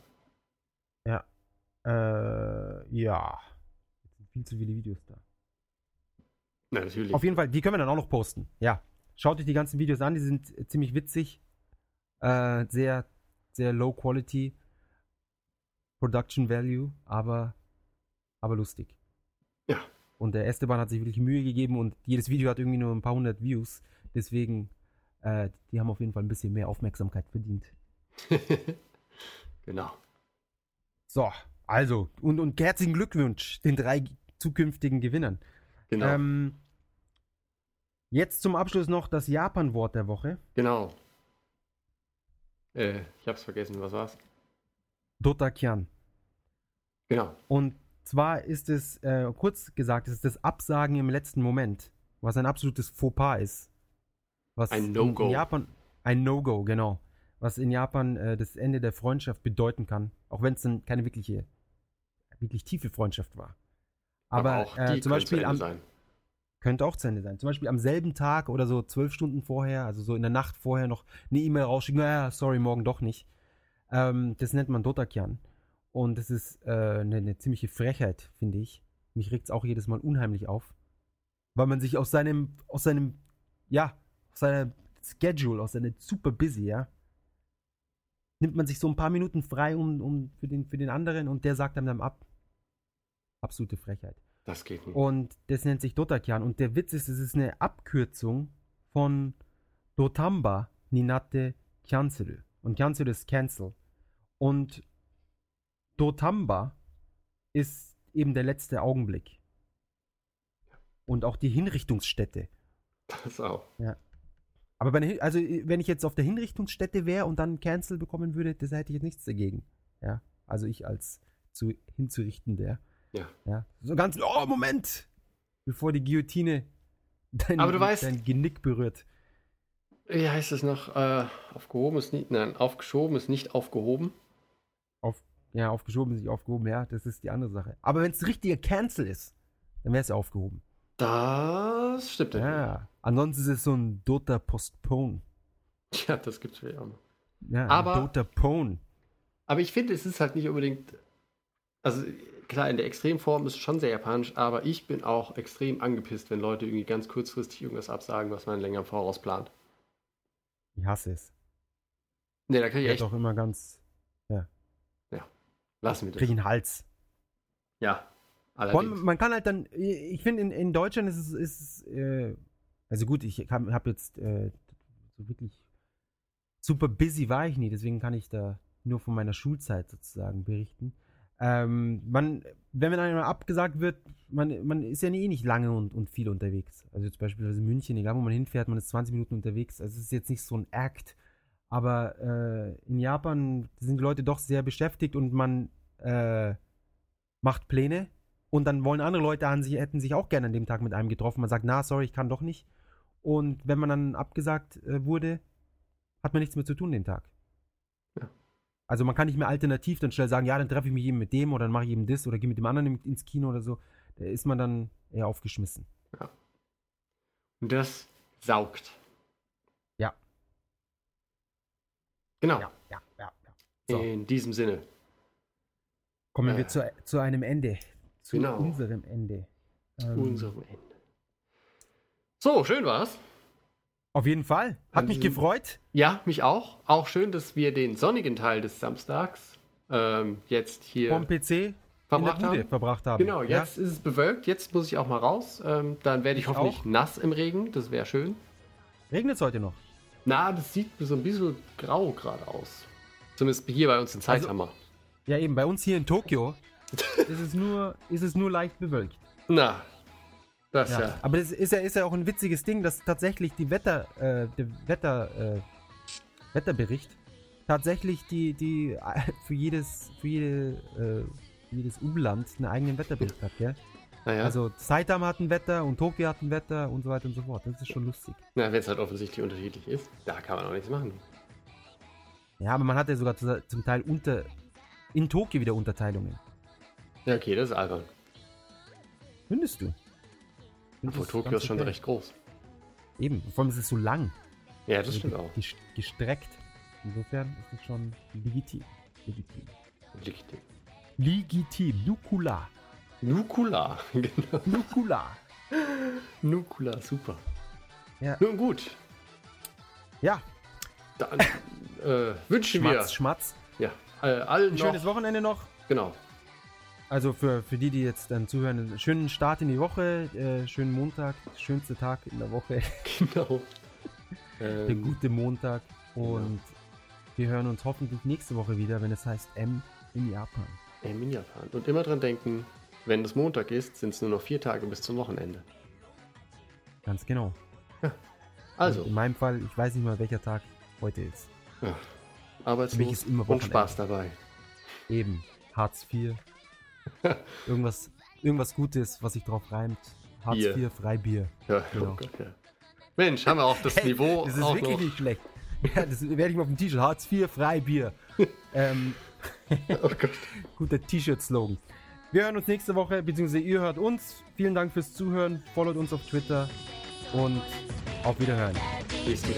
Äh, ja. Jetzt sind viel zu viele Videos da.
Na, natürlich.
Auf jeden Fall, die können wir dann auch noch posten. Ja. Schaut euch die ganzen Videos an, die sind äh, ziemlich witzig. Äh, sehr, sehr low quality. Production Value, aber, aber lustig.
Ja.
Und der Esteban hat sich wirklich Mühe gegeben und jedes Video hat irgendwie nur ein paar hundert Views. Deswegen, äh, die haben auf jeden Fall ein bisschen mehr Aufmerksamkeit verdient.
genau.
So, also, und, und herzlichen Glückwunsch den drei zukünftigen Gewinnern.
Genau.
Ähm, jetzt zum Abschluss noch das Japan-Wort der Woche.
genau. Äh, ich hab's vergessen, was war's?
Dotakian.
Genau.
Und zwar ist es, äh, kurz gesagt, es ist das Absagen im letzten Moment, was ein absolutes Fauxpas ist. Was
Ein
in-
No-Go.
In Japan, ein No-Go, genau. Was in Japan äh, das Ende der Freundschaft bedeuten kann. Auch wenn es dann keine wirkliche, wirklich tiefe Freundschaft war. Aber,
auch
äh, zum Beispiel am,
sein.
Könnte auch zu Ende sein. Zum Beispiel am selben Tag oder so zwölf Stunden vorher, also so in der Nacht vorher noch eine E-Mail rausschicken, naja, sorry, morgen doch nicht. Ähm, das nennt man Dotakian. Und das ist äh, eine, eine ziemliche Frechheit, finde ich. Mich regt es auch jedes Mal unheimlich auf. Weil man sich aus seinem, aus seinem, ja, aus seiner Schedule, aus seiner super busy, ja, nimmt man sich so ein paar Minuten frei um, um für, den, für den anderen und der sagt einem dann ab. Absolute Frechheit.
Das geht nicht.
Und das nennt sich Dotakian. Und der Witz ist, es ist eine Abkürzung von Dotamba Ninate Kyansuru. Und Kyansuru ist Cancel. Und Dotamba ist eben der letzte Augenblick. Und auch die Hinrichtungsstätte.
Das auch.
Aber bei also wenn ich jetzt auf der Hinrichtungsstätte wäre und dann Cancel bekommen würde, das hätte ich jetzt nichts dagegen. Ja, also ich als zu hinzurichtender.
Ja.
Ja, so ganz, oh Moment, bevor die Guillotine dein,
Aber du weißt-
dein Genick berührt.
Wie heißt es noch? Äh, aufgehoben ist nicht, nein, aufgeschoben ist nicht aufgehoben.
Auf, ja, aufgeschoben ist nicht aufgehoben, ja, das ist die andere Sache. Aber wenn es richtiger Cancel ist, dann wäre es ja aufgehoben.
Das stimmt.
Ja, ansonsten ist es so ein Dota Postpone.
Ja, das gibt's vielleicht auch noch.
Ja,
Aber-
Dota Pone.
Aber ich finde, es ist halt nicht unbedingt. Also klar, in der Extremform ist es schon sehr japanisch, aber ich bin auch extrem angepisst, wenn Leute irgendwie ganz kurzfristig irgendwas absagen, was man länger im Voraus plant.
Ich hasse es.
Ne, da kriege ich
Ich
echt.
doch immer ganz,
Lassen wir
krieg ich
das.
einen Hals.
Ja, allerdings.
man kann halt dann, ich finde, in, in Deutschland ist es, ist, äh, also gut, ich habe hab jetzt äh, so wirklich super busy war ich nie, deswegen kann ich da nur von meiner Schulzeit sozusagen berichten. Ähm, man, wenn man einmal abgesagt wird, man, man ist ja eh nicht lange und, und viel unterwegs. Also jetzt beispielsweise München, egal wo man hinfährt, man ist 20 Minuten unterwegs. Also es ist jetzt nicht so ein Act. Aber äh, in Japan sind die Leute doch sehr beschäftigt und man äh, macht Pläne und dann wollen andere Leute an sich, hätten sich auch gerne an dem Tag mit einem getroffen. Man sagt, na, sorry, ich kann doch nicht. Und wenn man dann abgesagt äh, wurde, hat man nichts mehr zu tun den Tag. Also man kann nicht mehr alternativ dann schnell sagen, ja, dann treffe ich mich eben mit dem oder dann mache ich eben das oder gehe mit dem anderen ins Kino oder so. Da ist man dann eher aufgeschmissen.
Ja. Und das saugt.
Ja.
Genau.
Ja, ja, ja. ja. So.
In diesem Sinne.
Kommen
Äh.
wir zu, zu einem Ende. Zu
Genau.
unserem Ende.
Zu
Ähm,
unserem Ende. So, schön war's.
Auf jeden Fall. Hat mich
Also-
gefreut.
Ja, mich auch. Auch schön, dass wir den sonnigen Teil des Samstags ähm, jetzt hier
Vom PC
verbracht haben.
verbracht haben.
Genau,
Ja?
jetzt ist es bewölkt. Jetzt muss ich auch mal raus. Ähm, dann werde ich,
Ich
hoffentlich
auch.
nass im Regen. Das wäre schön.
Regnet es heute noch?
Na, das sieht so ein bisschen grau gerade aus. Zumindest hier bei uns in
Also-
Zeithammer.
Ja, eben. Bei uns hier in Tokio ist, es nur, ist es nur leicht bewölkt.
Na, das
Ja.
ja.
Aber das ist ja, ist ja auch ein witziges Ding, dass tatsächlich die Wetter, äh, der Wetter, äh, Wetterbericht tatsächlich die, die äh, für jedes, für jede, äh, für jedes Umland einen eigenen Wetterbericht hat, gell?
Naja,
Also Saitama hat ein Wetter und Tokio hat ein Wetter und so weiter und so fort. Das ist schon lustig.
na, wenn es halt offensichtlich unterschiedlich ist, da kann man auch nichts machen.
Ja, aber man hat ja sogar zu- zum Teil unter in Tokio wieder Unterteilungen.
Ja, okay, das ist albern.
Findest du?
Obwohl Tokio ist schon
okay.
recht groß.
Eben, vor allem ist es so lang.
Ja, das stimmt auch.
ges- Gestreckt. Insofern ist es schon legitim. Legitim.
Legitim.
Legitim. Nukula.
Nukula, genau.
Nukula.
Nukula, super.
Ja.
Nun gut,
Ja,
dann äh, wünschen
Schmatz, Schmatz.
wir ja, äh, allen
Ein
noch,
schönes Wochenende noch.
genau,
Also für, für die, die jetzt dann zuhören, einen schönen Start in die Woche, äh, schönen Montag, schönste Tag in der Woche,
genau.
der
Ähm,
gute Montag. Und wir hören uns hoffentlich nächste Woche wieder, wenn es heißt M in Japan.
ähm, in Japan. Und immer dran denken, wenn es Montag ist, sind es nur noch vier Tage bis zum Wochenende.
Ganz genau.
Also,
In meinem Fall, ich weiß nicht mal, welcher Tag heute ist.
ja,
Für mich
arbeitslos
ist immer
und
Wochenende.
Spaß dabei.
Eben, Hartz IV. irgendwas, irgendwas Gutes, was sich drauf reimt. Hartz
Bier.
IV, Freibier.
Ja,
genau.
okay. Mensch, haben wir auch das Niveau.
Das ist
auch
wirklich
noch.
nicht schlecht. Ja, das werde ich mal auf dem T-Shirt. Hartz IV, Freibier. ähm,
oh Gott.
Guter T-Shirt-Slogan. Wir hören uns nächste Woche, beziehungsweise ihr hört uns. Vielen Dank fürs Zuhören. Followt uns auf Twitter und auf Wiederhören.
Bis die